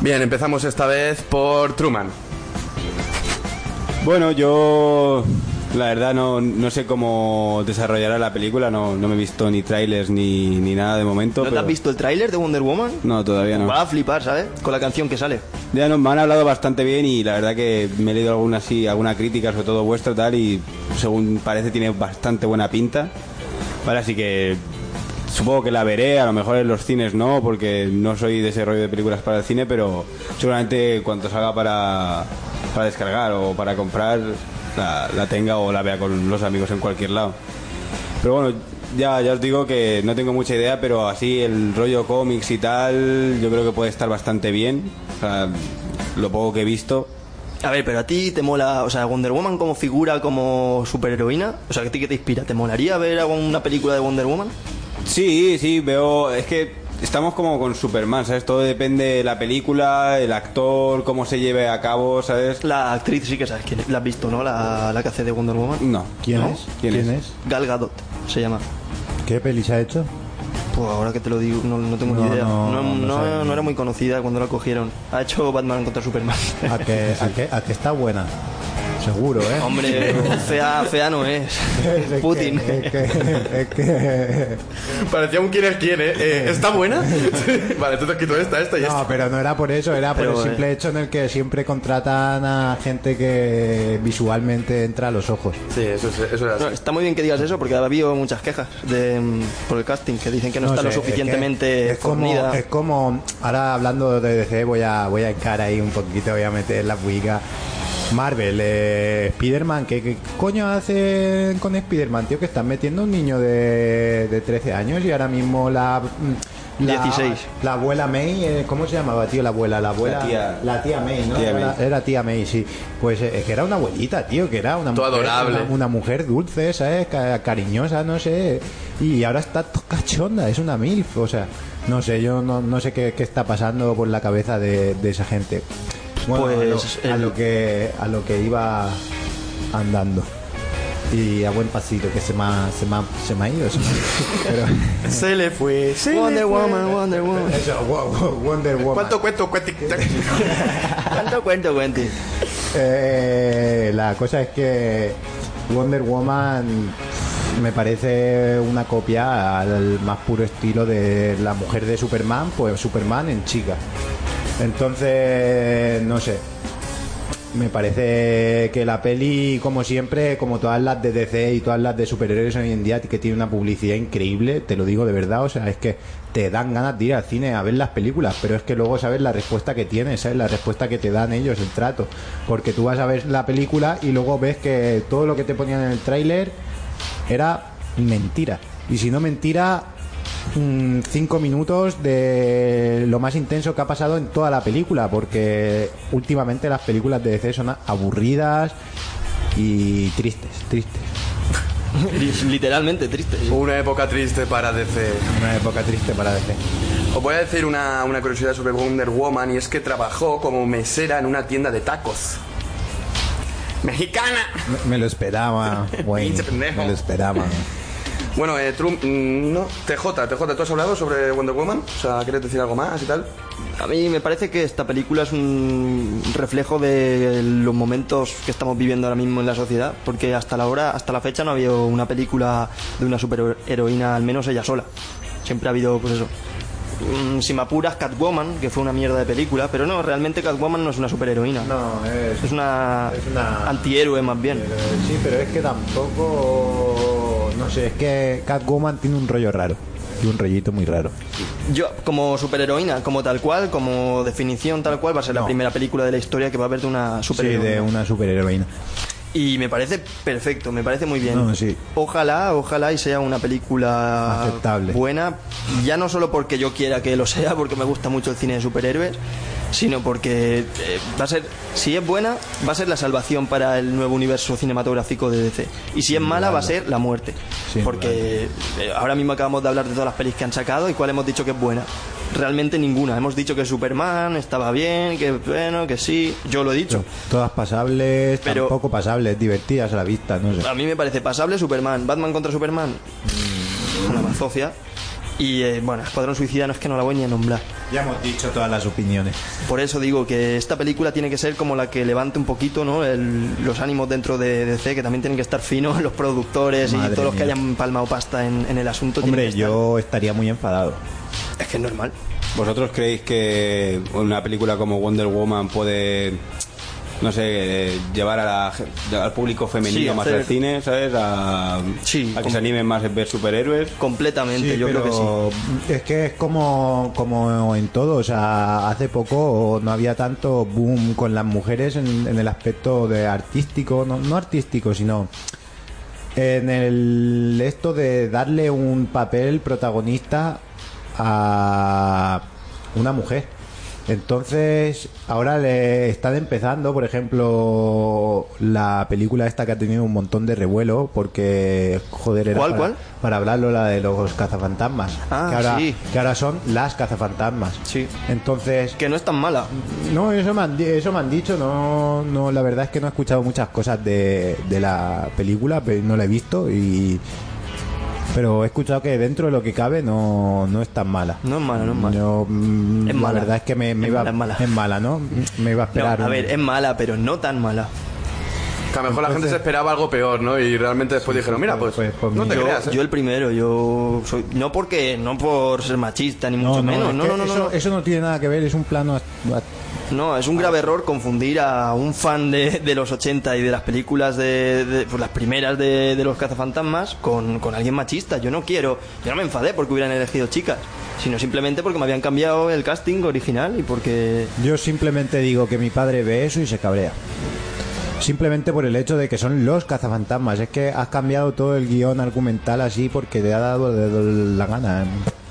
Bien, empezamos esta vez por Truman. Bueno, yo la verdad no, no sé cómo desarrollará la película, no, no me he visto ni trailers ni, ni nada de momento. ¿No te has visto el tráiler de Wonder Woman? No, todavía no. Va a flipar, ¿sabes? Con la canción que sale. Ya no, me han hablado bastante bien y la verdad que me he leído alguna así, alguna crítica, sobre todo vuestra tal, y según parece tiene bastante buena pinta. Vale, así que supongo que la veré, a lo mejor en los cines no, porque no soy de ese rollo de películas para el cine, pero seguramente cuando salga para, para descargar o para comprar, la, la tenga o la vea con los amigos en cualquier lado. Pero bueno, ya, ya os digo que no tengo mucha idea, pero así el rollo cómics y tal, yo creo que puede estar bastante bien. O sea, lo poco que he visto. A ver, pero a ti te mola, o sea, Wonder Woman como figura, como superheroína, o sea, ¿a ti qué te inspira? ¿Te molaría ver alguna película de Wonder Woman? Sí, sí, veo. Es que estamos como con Superman, ¿sabes? Todo depende de la película, el actor, cómo se lleve a cabo, ¿sabes? La actriz sí que sabes quién es, la has visto, ¿no? La, la que hace de Wonder Woman. No. ¿Quién ¿No? es? ¿Quién es? es? Gal Gadot se llama. ¿Qué peli se ha hecho? Pues ahora que te lo digo, no, no tengo No, ni idea. no, No, no no- sabía. no era muy conocida cuando la cogieron. Ha hecho Batman contra Superman. ¿A que, a que, a que está buena? Seguro, ¿eh? Hombre, fea, fea no es. Es que- Putin. es que- es que- Parecía un quién es quién, ¿eh? Eh, ¿Está buena? vale, tú te has quitado esta, esta y esta. No, pero no era por eso, era por Pero, el simple eh. hecho en el que siempre contratan a gente que visualmente entra a los ojos. Sí, eso es, eso No, está muy bien que digas eso porque ha habido muchas quejas de, mm, por el casting que dicen que no, está sé, lo es que suficientemente es como, fornida. es como ahora hablando de DC voy a voy a encar ahí un poquito voy a meter la buiga Marvel eh, Spider-Man ¿qué, qué coño hacen con Spider-Man tío que están metiendo un niño de, de 13 años y ahora mismo la la, 16. la abuela May eh, ¿cómo se llamaba tío la abuela la abuela La tía- la tía May ¿no? Tía era, May. era tía May sí pues eh, que era una abuelita tío que era una Todo mujer, adorable. una- una mujer dulce, ¿sabes? Ca- cariñosa, no sé. Y ahora está cachonda, es una MILF. O sea, no sé, yo no, no sé qué, qué está pasando por la cabeza de, de esa gente. Bueno, Pues, a, lo, a el- lo que, a lo que iba andando. Y a buen pasito, que se me ha, se me ha, se me ha ido. se me ha ido. Pero, Se le fue, se le Wonder fue. Woman, Wonder Woman. eso, wo- wo- Wonder Woman. ¿Cuánto cuento? Cuento. ¿Cuánto cuento, Cuenti? Eh, la cosa es que Wonder Woman me parece una copia al más puro estilo de la mujer de Superman, pues Superman en chica. Entonces, no sé. Me parece que la peli, como siempre, como todas las de DC y todas las de superhéroes hoy en día, que tiene una publicidad increíble, te lo digo de verdad, o sea, es que te dan ganas de ir al cine a ver las películas, pero es que luego sabes la respuesta que tienes, ¿sabes? La respuesta que te dan ellos, el trato. Porque tú vas a ver la película y luego ves que todo lo que te ponían en el tráiler era mentira. Y si no mentira, mm, cinco minutos de lo más intenso que ha pasado en toda la película, porque últimamente las películas de DC son aburridas y tristes, tristes. Literalmente triste. Una época triste para DC. Una época triste para DC. Os voy a decir una, una curiosidad sobre Wonder Woman y es que trabajó como mesera en una tienda de tacos. Mexicana. Me, me lo esperaba, güey. Me lo esperaba. Bueno, eh, Trump, mm, no, TJ, TJ, ¿tú has hablado sobre Wonder Woman? O sea, ¿quieres decir algo más y tal? A mí me parece que esta película es un reflejo de los momentos que estamos viviendo ahora mismo en la sociedad, porque hasta la hora, hasta la fecha no ha habido una película de una superheroína, al menos ella sola. Siempre ha habido, pues eso. Si me apuras, Catwoman, que fue una mierda de película, pero no, realmente Catwoman no es una superheroína. No, es, Es una, Es una- antihéroe más bien. Pero- sí, pero es que tampoco. No sé, es que Catwoman tiene un rollo raro. Y un rollito muy raro. Yo, como superheroína, como tal cual, como definición tal cual, va a ser la primera película de la historia que va a haber de una Sí, superheroína. de una superheroína. Y me parece perfecto, me parece muy bien. No, sí. Ojalá, ojalá y sea una película Aceptable. buena, ya no solo porque yo quiera que lo sea, porque me gusta mucho el cine de superhéroes, sino porque eh, va a ser, si es buena, va a ser la salvación para el nuevo universo cinematográfico de DC. Y si es mala, va a ser la muerte. Porque eh, ahora mismo acabamos de hablar de todas las pelis que han sacado y cuál hemos dicho que es buena. Realmente ninguna. Hemos dicho que Superman estaba bien, que bueno, que sí. Yo lo he dicho. Todas pasables, Pero- tampoco pasables, divertidas a la vista, no sé. A mí me parece pasable Superman. Batman contra Superman. Una bazofia. Y eh, bueno, Escuadrón Suicida no es que no la voy ni a nombrar. Ya hemos dicho todas las opiniones. Por eso digo que esta película tiene que ser como la que levante un poquito ¿no? El- los ánimos dentro de DC, que también tienen que estar finos los productores y todos los que hayan palmado pasta en, en el asunto. Hombre, que yo estaría muy enfadado. Es que es normal. ¿Vosotros creéis que una película como Wonder Woman puede, no sé, eh, llevar a la al público femenino Sí, más hacer- al cine, ¿sabes? A, Sí, a que se animen más a ver superhéroes. Completamente, Sí, yo creo que sí. Es que es como, como en todo. O sea, hace poco no había tanto boom con las mujeres en, en el aspecto de artístico, no, no artístico, sino en el esto de darle un papel protagonista a una mujer. Entonces, ahora le están empezando, por ejemplo, la película esta que ha tenido un montón de revuelo, porque, joder, era ¿Cuál, para, cuál? para hablarlo, la de los cazafantasmas. Ah, que, ahora, sí. que ahora son las cazafantasmas. Sí. Entonces, Que no es tan mala. no, eso me han, eso me han dicho, no, no, la verdad es que no he escuchado muchas cosas de, de la película, pero no la he visto y... Pero he escuchado que dentro de lo que cabe no, no es tan mala. No es mala, no es mala. Yo, mm, Es la mala. verdad es que me, me Es iba... mala, es mala. Es mala, ¿no? Me iba a No, esperar. a un- ver, es mala, pero no tan mala. Que a lo mejor la gente se esperaba algo peor, ¿no? Y realmente después dijeron, mira, pues, pues, pues no te. Yo, creas, ¿eh? yo el primero, yo soy no porque no por ser machista ni mucho menos, no, no, no, eso, no, eso no tiene nada que ver, es un plano. No, es un grave error confundir a un fan de, de los 80 y de las películas de, pues las primeras de, de los cazafantasmas con, con alguien machista. Yo no quiero, yo no me enfadé porque hubieran elegido chicas, sino simplemente porque me habían cambiado el casting original y porque Yo simplemente digo que mi padre ve eso y se cabrea. Simplemente por el hecho de que son los cazafantasmas. Es que has cambiado todo el guion argumental así porque te ha dado la gana eh,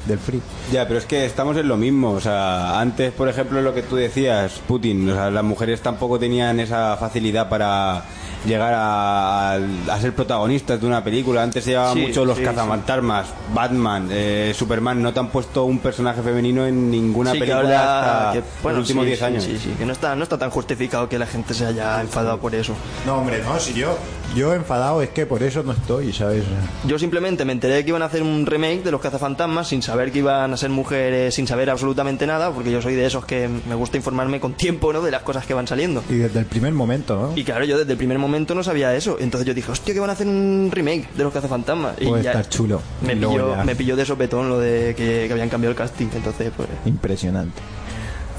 del free. Ya, pero es que estamos en lo mismo. O sea, antes, por ejemplo, lo que tú decías, Putin, o sea, las mujeres tampoco tenían esa facilidad para llegar a, a ser protagonistas de una película. Antes se llevaban Sí, mucho los sí, cazafantasmas, Batman, eh, Superman. No te han puesto un personaje femenino en ninguna Sí, que película ahora- hasta que, bueno, los últimos sí, 10 sí, años. Sí, sí, que no está, no está tan justificado que la gente se haya enfadado por eso. No, hombre, no, si yo, yo enfadado es que por eso no estoy, ¿sabes? Yo simplemente me enteré que iban a hacer un remake de los cazafantasmas sin saber que iban a ser mujeres, sin saber absolutamente nada, porque yo soy de esos que me gusta informarme con tiempo, ¿no? De las cosas que van saliendo. Y desde el primer momento, ¿no? Y claro, yo desde el primer momento no sabía eso. Entonces yo dije, hostia, que van a hacer un remake de los cazafantasmas. Y Puede ya estar chulo. Me pilló, me pilló de sopetón lo de que, que habían cambiado el casting. Entonces, pues. Impresionante.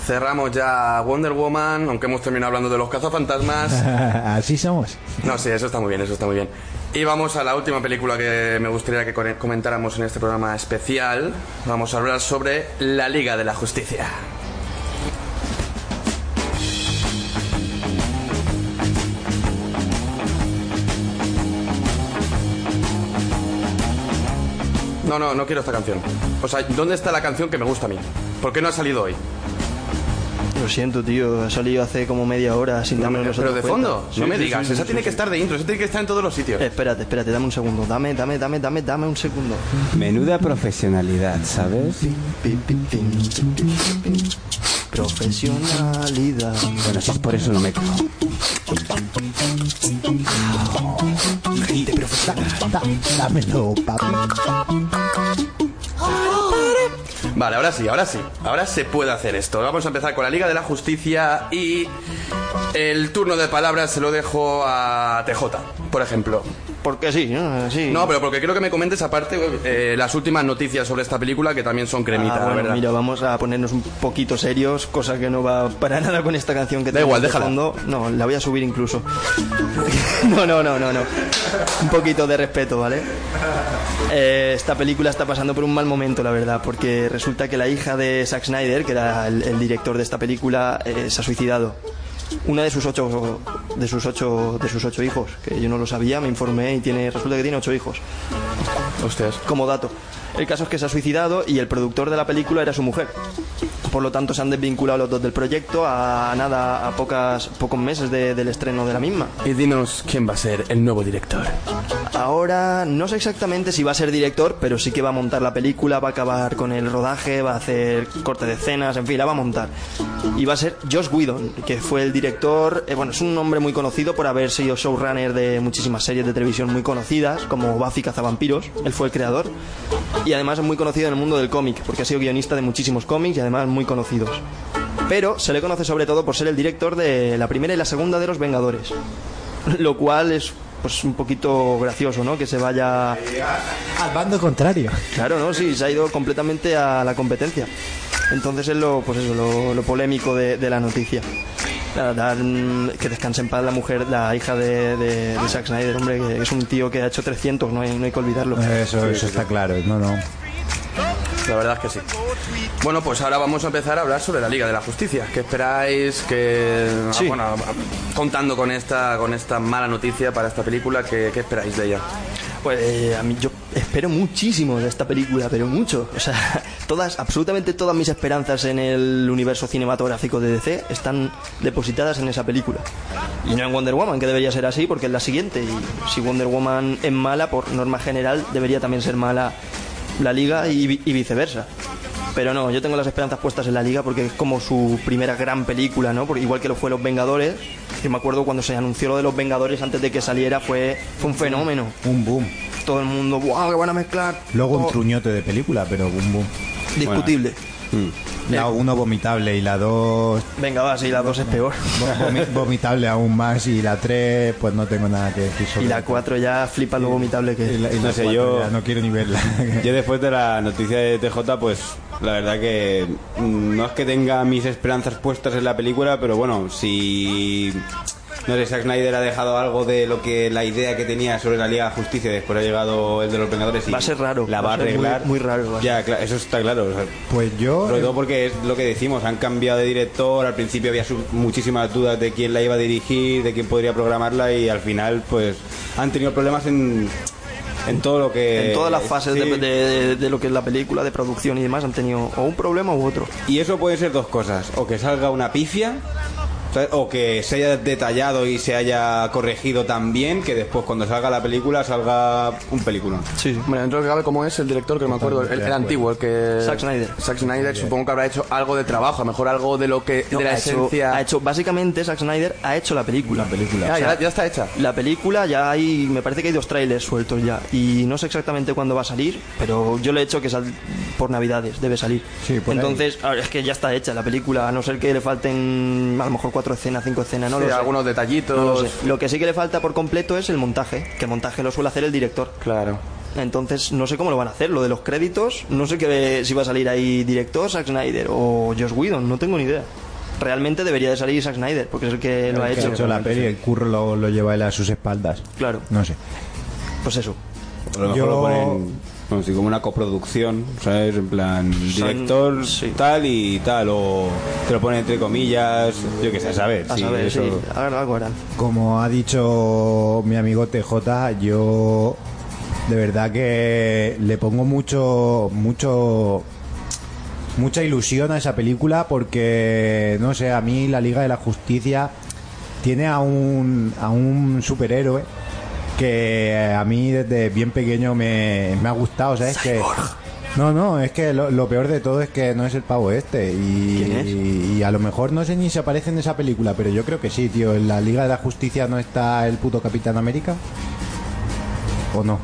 Cerramos ya Wonder Woman, aunque hemos terminado hablando de los cazafantasmas. así somos. No, sí, eso está muy bien, eso está muy bien. Y vamos a la última película que me gustaría que co- comentáramos en este programa especial. Vamos a hablar sobre La Liga de la Justicia. No, no, no quiero esta canción. O sea, ¿dónde está la canción que me gusta a mí? ¿Por qué no ha salido hoy? Lo siento, tío. Ha salido hace como media hora sin darme pero nosotros de cuenta. fondo, Sí, no me sí, digas. sí, esa sí, tiene sí, que sí. estar de intro, esa tiene que estar en todos los sitios. Espérate, espérate, dame un segundo. Dame, dame, dame, dame, dame un segundo. Menuda profesionalidad, ¿sabes? Profesionalidad. Bueno, si es por eso no me quejo. Da- dámelo, papi. Vale, ahora sí, ahora sí. Ahora se puede hacer esto. Vamos a empezar con la Liga de la Justicia y el turno de palabras se lo dejo a TJ, por ejemplo. Porque sí, ¿no? Sí. No, pero porque quiero que me comentes aparte eh, las últimas noticias sobre esta película que también son cremita, Ah, la verdad. mira, vamos a ponernos un poquito serios, cosa que no va para nada con esta canción que Da igual, de déjala. fondo. No, la voy a subir incluso. no, no, no, no, no. Un poquito de respeto, ¿vale? Eh, esta película está pasando por un mal momento, la verdad, porque resulta que la hija de Zack Snyder, que era el, el director de esta película, eh, se ha suicidado. Una de sus ocho de sus ocho de sus ocho hijos, que yo no lo sabía, me informé y tiene resulta que tiene ocho hijos Hostias. como dato. El caso es que se ha suicidado y el productor de la película era su mujer. Por lo tanto, se han desvinculado los dos del proyecto a nada, a pocas, pocos meses de- del estreno de la misma. Y dinos quién va a ser el nuevo director. Ahora no sé exactamente si va a ser director, pero sí que va a montar la película, va a acabar con el rodaje, va a hacer corte de escenas, en fin, la va a montar. Y va a ser Josh Whedon, que fue el director, eh, bueno, es un hombre muy conocido por haber sido showrunner de muchísimas series de televisión muy conocidas, como Buffy Cazavampiros, él fue el creador. Y además es muy conocido en el mundo del cómic, porque ha sido guionista de muchísimos cómics y además muy conocidos. Pero se le conoce sobre todo por ser el director de la primera y la segunda de Los Vengadores. Lo cual es pues un poquito gracioso, ¿no? Que se vaya... Al bando contrario. Claro, ¿no? Sí, se ha ido completamente a la competencia. Entonces es lo, pues eso, lo, lo polémico de, de la noticia. Dar, mm, que descanse en paz la mujer, la hija de, de, de Zack Snyder, hombre, que es un tío que ha hecho 300, no hay, no hay que olvidarlo. Eso, eso está claro. No, no. La verdad es que sí. Bueno, pues ahora vamos a empezar a hablar sobre la Liga de la Justicia. ¿Qué esperáis que ah, Sí. bueno, contando con esta con esta mala noticia para esta película, ¿qué, qué esperáis de ella? Pues eh, a mí yo espero muchísimo de esta película, pero mucho. O sea, todas, absolutamente todas mis esperanzas en el universo cinematográfico de DC están depositadas en esa película. Y no en Wonder Woman, que debería ser así porque es la siguiente. Y si Wonder Woman es mala, por norma general, debería también ser mala la liga y, y viceversa. Pero no, yo tengo las esperanzas puestas en la liga porque es como su primera gran película, ¿no? Porque igual que lo fue Los Vengadores, que me acuerdo cuando se anunció lo de Los Vengadores antes de que saliera, fue, fue un fenómeno Un boom. todo el mundo, ¡wow! que van a mezclar. Luego un todo". truñote de película, pero boom, boom. Discutible. La 1 vomitable y la 2 Venga, va, sí, la 2 es peor. vomi- vomitable aún más y la 3 pues no tengo nada que decir sobre Y la 4 ya flipa lo vomitable que Y es. la- y la No sé, yo- ya no quiero ni verla. Yo después de la noticia de TJ, pues la verdad que mm, no es que tenga mis esperanzas puestas en la película, pero bueno, si no sé, Zack Snyder ha dejado algo de lo que la idea que tenía sobre la Liga de Justicia, después ha llegado el de los Vengadores y Va a ser raro, la va, va a muy- arreglar. muy raro, va a Ya, claro, eso está claro. o sea, Pues yo sobre todo porque es lo que decimos, han cambiado de director, al principio había su- muchísimas dudas de quién la iba a dirigir, de quién podría programarla y al final pues han tenido problemas en, en todo lo que... En todas las fases Sí. de, de- de lo que es la película, de producción y demás, han tenido o un problema u otro. Y eso puede ser dos cosas, o que salga una pifia. O que se haya detallado y se haya corregido tan bien que después cuando salga la película salga un película. Sí, sí. Bueno, dentro de lo que cabe, ¿cómo es el director? Que no me acuerdo, el, el antiguo, el que... Zack Snyder. Zack Snyder, supongo que habrá hecho algo de trabajo, a lo mejor algo de lo que... No, de la ha, hecho, esencia... ha hecho- básicamente Zack Snyder ha hecho la película. película. Ah, ya, ya está hecha. La película ya hay, me parece que hay dos trailers sueltos ya y no sé exactamente cuándo va a salir, pero yo le he hecho que sal por Navidades debe salir. Sí, por. Entonces, es que ya está hecha la película, a no ser que le falten a lo mejor cuatro escenas, cinco escenas, no Sí, lo sé. algunos detallitos... No lo sé. Lo que sí que le falta por completo es el montaje, que el montaje lo suele hacer el director. Claro. Entonces, no sé cómo lo van a hacer. Lo de los créditos, no sé qué, si va a salir ahí director, Zack Snyder o Josh Whedon, no tengo ni idea. Realmente debería de salir Zack Snyder, porque es el que lo ha El que hecho. la peli, el curro lo, lo lleva él a sus espaldas. Claro, No sé. pues eso. A lo mejor Yo- lo ponen bueno, sí, como una coproducción, ¿sabes? En plan, director sí. tal y tal, o te lo ponen entre comillas, yo qué sé, a saber. A sí, saber, eso- sí, algo. Como ha dicho mi amigo TJ, yo de verdad que le pongo mucho, mucho, mucha ilusión a esa película porque, no sé, a mí la Liga de la Justicia tiene a un, a un superhéroe que a mí desde bien pequeño me, me ha gustado, ¿sabes? Que, no, no, es que lo, lo peor de todo es que no es el pavo este. Y, ¿Quién es? y a lo mejor no sé ni si aparece en esa película, pero yo creo que sí, tío. En la Liga de la Justicia no está el puto Capitán América. ¿O no?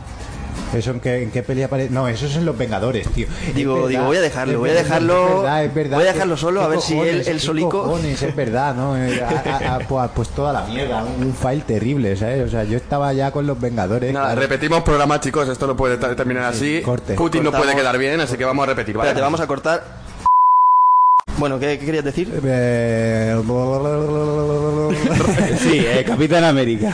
¿Eso en qué, en qué peli aparece? No, eso es en Los Vengadores, tío. Digo- verdad, digo, voy a dejarlo, voy a dejarlo- es verdad, es verdad. voy a dejarlo solo, ¿Qué a ver si cojones, él- él qué solico- cojones, es verdad, ¿no? Eh, a- a- a- pues, pues toda la mierda, un, un file terrible, ¿sabes? O sea, yo estaba ya con Los Vengadores. Nada, claro. repetimos programa, chicos. Esto no puede terminar así. corte. Putin no puede quedar bien, así que vamos a repetir, ¿vale? Espérate, vamos a cortar. Bueno, ¿qué, qué querías decir? Eh, Sí, eh, Capitán América.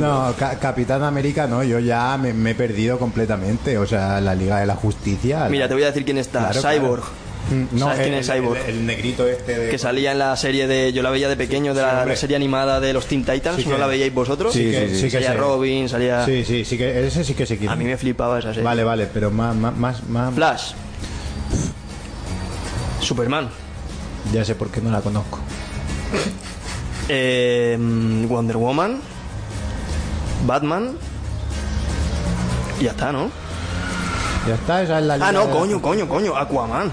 No, Ca- Capitán América no, yo ya me, me he perdido completamente. O sea, la Liga de la Justicia. Mira, te voy a decir quién está. Claro, Cyborg. Mm, ¿Sabes quién es Cyborg? El, el negrito este de. Que salía en la serie de. Yo la veía de pequeño, de Sí, la, serie animada de los Teen Titans. Sí que- ¿No la veíais vosotros? Sí, que, sí, que salía sé. Robin, salía. Sí, sí, sí que ese sí que se quiere. A mí me flipaba esa serie. Vale, vale, pero más, más, más, más- Flash. Superman. Ya sé por qué no la conozco. Eh, Wonder Woman. Batman. Y ya está, ¿no? Ya está, esa es la Ah, no, coño, coño, coño. Aquaman.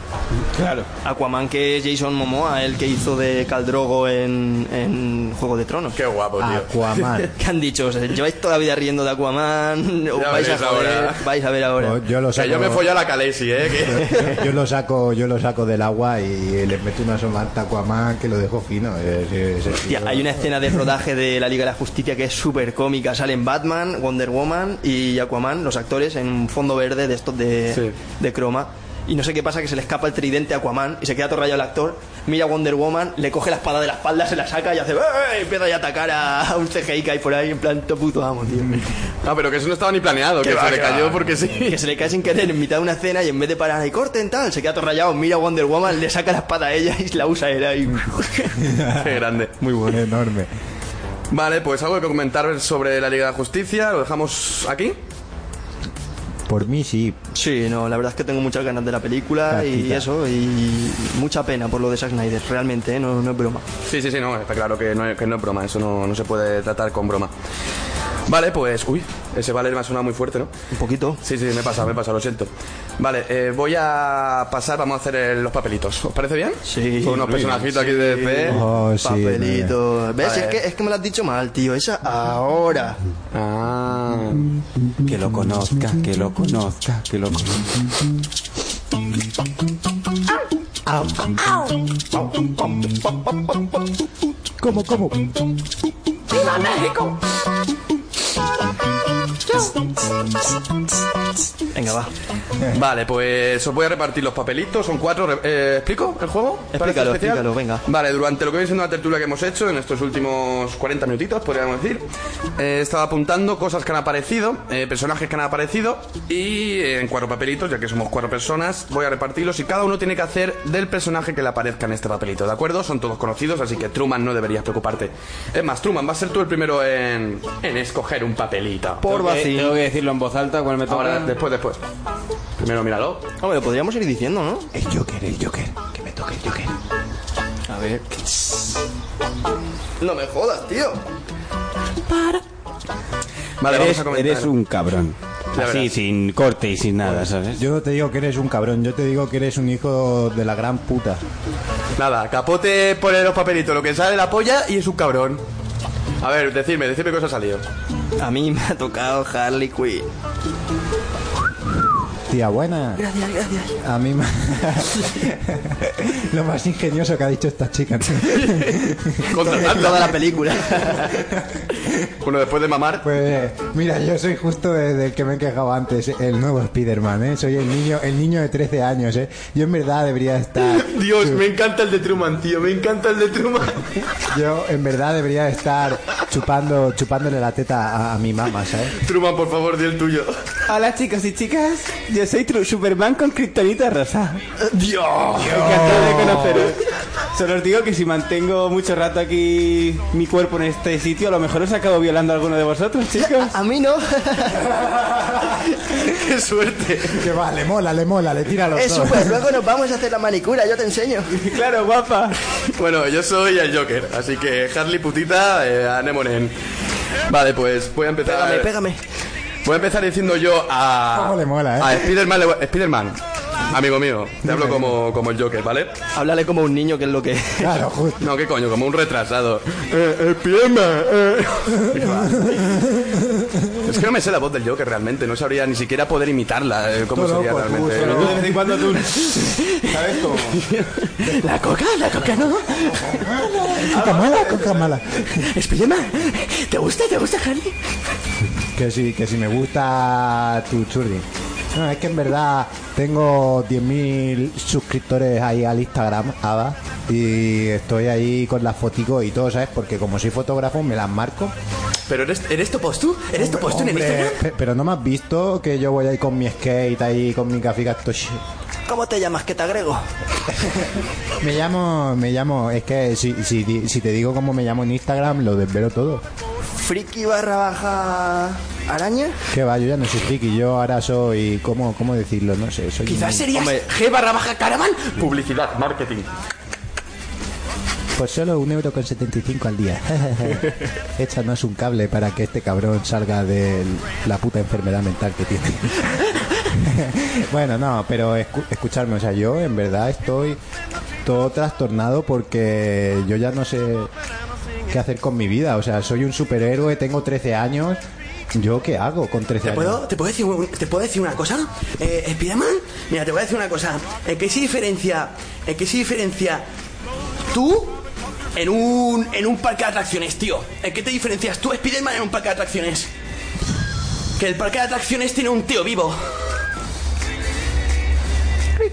Claro. Aquaman que es Jason Momoa, el que hizo de Caldrogo en, en Juego de Tronos. Qué guapo, tío. Aquaman. ¿Qué han dicho? ¿Os lleváis toda la vida riendo de Aquaman? ¿Os Ya vais a joder? ahora. Vais a ver ahora. Pues yo lo O sea, saco, yo me follo a la Calesi, ¿eh? Que- yo lo saco, yo lo saco del agua y le meto una somanta a Aquaman que lo dejo fino. Hostia, hay una escena de rodaje de la Liga de la Justicia que es súper cómica. Salen Batman, Wonder Woman y Aquaman, los actores, en un fondo verde de estos de, Sí. de croma. Y no sé qué pasa, que se le escapa el tridente a Aquaman y se queda todo rayado el actor. Mira a Wonder Woman, le coge la espada de la espalda, se la saca y hace... "¡Eh!", y empieza ya a atacar a, un CGI que hay por ahí, en plan, to puto amo, tío. No, pero que eso no estaba ni planeado, que Que va, se le cayó va. porque sí. Que se le cae sin querer en mitad de una escena y en vez de parar y corten tal, se queda todo rayado, mira a Wonder Woman, le saca la espada a ella y la usa él ahí. Qué grande. Muy bueno. enorme. Vale, pues algo que comentar sobre la Liga de la Justicia. Lo dejamos aquí. Por mí sí. Sí, no, la verdad es que tengo muchas ganas de la película y eso, y mucha pena por lo de Zack Snyder, realmente, ¿eh? no, no es broma. Sí, sí, sí, no, está claro que no, que no es broma, eso no, no se puede tratar con broma. Vale, pues, uy, ese Valer me ha sonado muy fuerte, ¿no? Un poquito. Sí, sí, me pasa, me pasa, lo siento. Vale, eh, voy a pasar, vamos a hacer eh, los papelitos. ¿Os parece bien? Sí. Con unos personajitos aquí de fe. Oh, sí, Papelito. ¿Ves? Vale. Es, que, es que me lo has dicho mal, tío. Esa ahora. Ah. Que lo conozca, que lo conozca, que lo conozca. ¿Cómo, cómo? ¡Viva México! Thank you. Venga, va. Vale, pues os voy a repartir los papelitos. Son cuatro. eh, ¿Explico el juego? ¿Para este Explícalo, especial? explícalo, venga. Vale, durante lo que viene siendo la tertulia que hemos hecho en estos últimos 40 minutitos, podríamos decir, eh, he estado apuntando cosas que han aparecido, eh, personajes que han aparecido, y eh, en cuatro papelitos, ya que somos cuatro personas, voy a repartirlos y cada uno tiene que hacer del personaje que le aparezca en este papelito, ¿de acuerdo? Son todos conocidos, así que Truman no deberías preocuparte. Es más, Truman, vas a ser tú el primero en, en escoger un papelito. Por Tengo que- vacío. Tengo que decirlo en voz alta cuando me toca. Ahora, después, después. Primero míralo. Hombre, lo podríamos ir diciendo, ¿no? El Joker, el Joker. Que me toque el Joker. A ver. No me jodas, tío. Vale, eres, vamos a comentar. eres un cabrón. Así, sin corte y sin nada, ¿sabes? Yo no te digo que eres un cabrón, yo te digo que eres un hijo de la gran puta. Nada, Capote pone los papelitos lo que sale la polla y es un cabrón. A ver, decidme, decidme qué os ha salido. A mí me ha tocado Harley Quinn. Tía buena. Gracias, gracias. A mí me... Lo más ingenioso que ha dicho esta chica. Contratadla. Toda la película. Bueno, después de mamar. Pues mira, yo soy justo de- del que me he quejado antes, el nuevo Spider-Man, ¿eh? Soy el niño, el niño de 13 años, ¿eh? Yo en verdad debería estar... Dios, me encanta el de Truman, tío, me encanta el de Truman. Yo en verdad debería estar chupando, chupándole la teta a, a mi mamá, ¿sabes? Truman, por favor, di el tuyo. Hola chicos y chicas, yo soy True Superman con Kryptonita rosa. Dios. Encantado de conoceros. Solo os digo que si mantengo mucho rato aquí mi cuerpo en este sitio, a lo mejor os acabo violando a alguno de vosotros, chicos. A mí no. Qué suerte. Que va, le mola, le mola, le tira los Es dos. súper. Luego nos vamos a hacer la manicura, yo te enseño. claro, guapa. Bueno, yo soy el Joker, así que Harley putita, eh, anemonen. Vale, pues voy a empezar. Pégame, pégame. Voy a empezar diciendo yo a. Cómo le mola, ¿eh? A Spider-Man, le voy- Spider-Man, amigo mío, te hablo como, como el Joker, ¿vale? Háblale como un niño, que es lo que. Claro, justo. No, qué coño, como un retrasado. Eh, Spider-Man, eh. Es que no me sé la voz del Joker realmente, no sabría ni siquiera poder imitarla, eh, cómo sería loco, realmente. tú, de vez en cuando tú... ¿Sabes cómo? La coca, la coca no. Coca mala, coca mala. Spiderman, ¿te gusta? ¿Te gusta, Harley? Que sí, que si me gusta tu churri. No, es que en verdad tengo 10.000 suscriptores ahí al Instagram, Ava, y estoy ahí con las foticos y todo, ¿sabes? Porque como soy fotógrafo me las marco. Pero eres, eres topos tú, eres tú en el Hombre, Instagram. pe- pero no me has visto que yo voy ahí con mi skate, ahí con mi gafiga tosh. ¿Cómo te llamas? Que te agrego. Me llamo, me llamo, es que si, si, di- si te digo cómo me llamo en Instagram, lo desvelo todo. Friki barra baja araña. Que va, yo ya no soy friki, yo ahora soy, ¿cómo, cómo decirlo? No sé, soy... Quizás un- serías Hombre. G barra baja caravan. Publicidad, marketing. Pues solo un euro con 75 al día. Échanos un cable para que este cabrón salga de la puta enfermedad mental que tiene. bueno, no, pero escu- escucharme, o sea, yo en verdad estoy todo trastornado porque yo ya no sé qué hacer con mi vida. O sea, soy un superhéroe, tengo 13 años. ¿Yo qué hago con 13 ¿Te años? puedo, te, puedo decir, ¿Te puedo decir una cosa? Eh, Spiderman, mira, te voy a decir una cosa. ¿En qué se diferencia, en qué se diferencia tú en un, en un parque de atracciones, tío? ¿En qué te diferencias tú, Spiderman, en un parque de atracciones? Que el parque de atracciones tiene un tío vivo.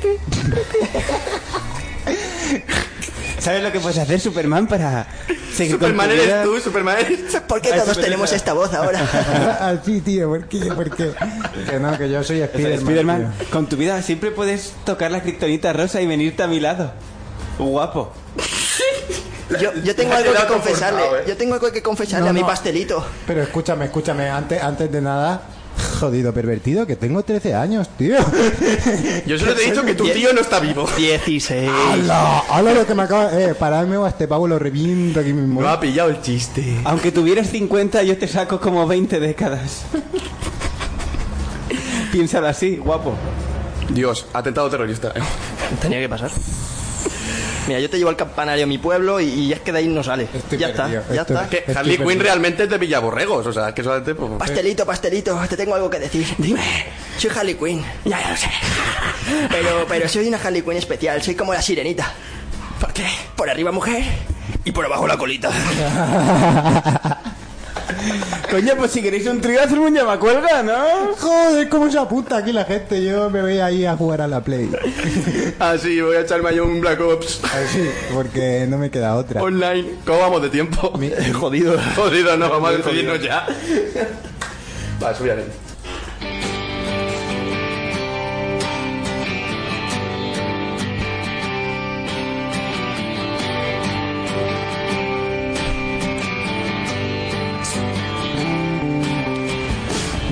¿Sabes lo que puedes hacer, Superman, para seguir con Superman tu eres tú, Superman eres ¿Por qué Ay, todos tenemos esta voz ahora? Así, tío, ¿por qué? ¿Por qué? Que no, que yo soy Spiderman. Spiderman, tío. con tu vida siempre puedes tocar la kriptonita rosa y venirte a mi lado. Guapo. Yo, yo tengo algo que confesarle. eh. Yo tengo algo que confesarle No, a mi pastelito. Pero escúchame, escúchame, antes, antes de nada, jodido pervertido, que tengo 13 años, tío. Yo solo te he dicho que tu tío no está vivo. 16. ¡Hala! ¡Hala lo que me acaba! Eh, paradme o a este pavo lo reviento aquí mismo. No ha pillado el chiste. Aunque tuvieras 50, yo te saco como 20 décadas. Piénsalo así, guapo. Dios, atentado terrorista. Tenía que pasar. Mira, yo te llevo al campanario de mi pueblo y, y es que de ahí no sale. Estoy ya perdido, está, ya estoy- está. Que Harley Quinn realmente te pilla borregos, o sea, que solamente... pues, Pastelito, pastelito, te tengo algo que decir. Dime. Soy Harley Quinn. Ya, ya lo sé. Pero, pero soy una Harley Quinn especial, soy como la sirenita. ¿Por qué? Por arriba mujer y por abajo la colita. Coño, pues si queréis un trío, hacer un llamacuelga, ¿no? Joder, cómo se apunta aquí la gente. Yo me voy ahí a jugar a la Play. Ah, sí, voy a echarme yo un Black Ops Así, porque no me queda otra. online. ¿Cómo vamos de tiempo? Jodido. Jodido, no, vamos a despedirnos ya. Vale, subiré.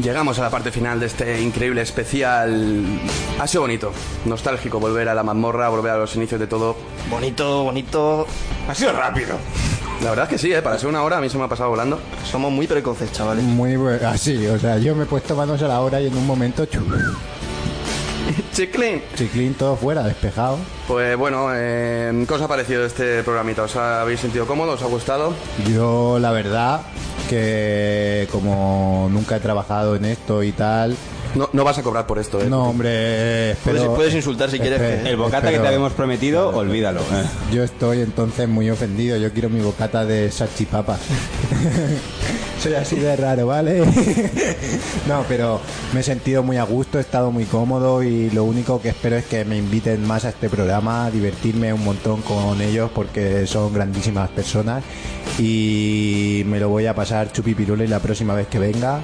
Llegamos a la parte final de este increíble especial. Ha sido bonito, nostálgico volver a la mazmorra, volver a los inicios de todo. Bonito, bonito. Ha sido rápido. La verdad es que sí, ¿eh? para ser una hora a mí se me ha pasado volando. Somos muy precoces, chavales. Muy bueno. Así, o sea, yo me he puesto manos a la hora y en un momento chu, Chiclin. chiclín todo fuera, despejado. Pues bueno, eh, ¿qué os ha parecido este programita? ¿Os habéis sentido cómodos? ¿Os ha gustado? Yo, la verdad, que como nunca he trabajado en esto y tal, No, no vas a cobrar por esto, ¿eh? no, hombre, Puedes- espero- puedes insultar si quieres, que- El bocata que te habíamos prometido, olvídalo. eh. Yo estoy entonces muy ofendido. Yo quiero mi bocata de salchipapas. Soy así de raro, ¿vale? no, pero me he sentido muy a gusto, he estado muy cómodo y lo único que espero es que me inviten más a este programa, a divertirme un montón con ellos porque son grandísimas personas y me lo voy a pasar chupipirule la próxima vez que venga.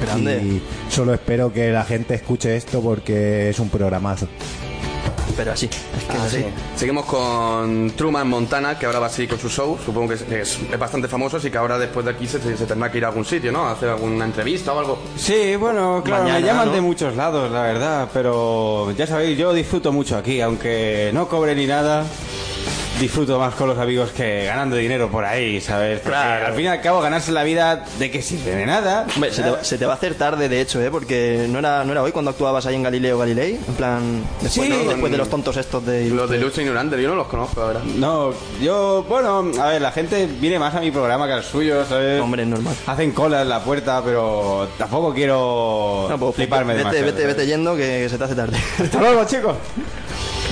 Grande. Y solo espero que la gente escuche esto porque es un programazo. Pero así. Es que Ah, así. sí. Seguimos con Truman Montana, que ahora va así con su show. Supongo que es, es- es bastante famoso, así que ahora después de aquí se, se tendrá que ir a algún sitio, ¿no? A hacer alguna entrevista o algo. Sí, bueno, claro, Mañana, me llaman ¿no? de muchos lados, la verdad, pero ya sabéis, yo disfruto mucho aquí, aunque no cobre ni nada. Disfruto más con los amigos que ganando dinero por ahí, ¿sabes? Porque Claro. al fin y al cabo ganarse la vida de qué sirve de nada. Hombre, se te, va- se te va a hacer tarde, de hecho, ¿eh? Porque no era, no era hoy cuando actuabas ahí en Galileo Galilei. En plan, después, Sí, ¿no? después de los tontos estos de... Los de Lucha Ignorante, yo no los conozco, verdad. No, yo, bueno, a ver, la gente viene más a mi programa que al suyo, ¿sabes? Hombre, es normal. Hacen cola en la puerta, pero tampoco quiero No, pues, fliparme vete, demasiado. vete, vete yendo que se te hace tarde. Hasta luego, chicos.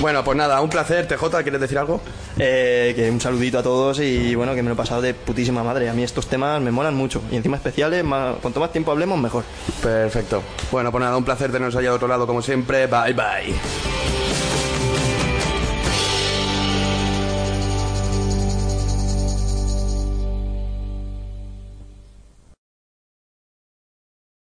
Bueno, pues nada, un placer. TJ, ¿quieres decir algo? Eh, que un saludito a todos y bueno, que me lo he pasado de putísima madre. A mí estos temas me molan mucho. Y encima especiales, más- cuanto más tiempo hablemos, mejor. Perfecto. Bueno, pues nada, un placer tenernos allá de otro lado como siempre. Bye, bye.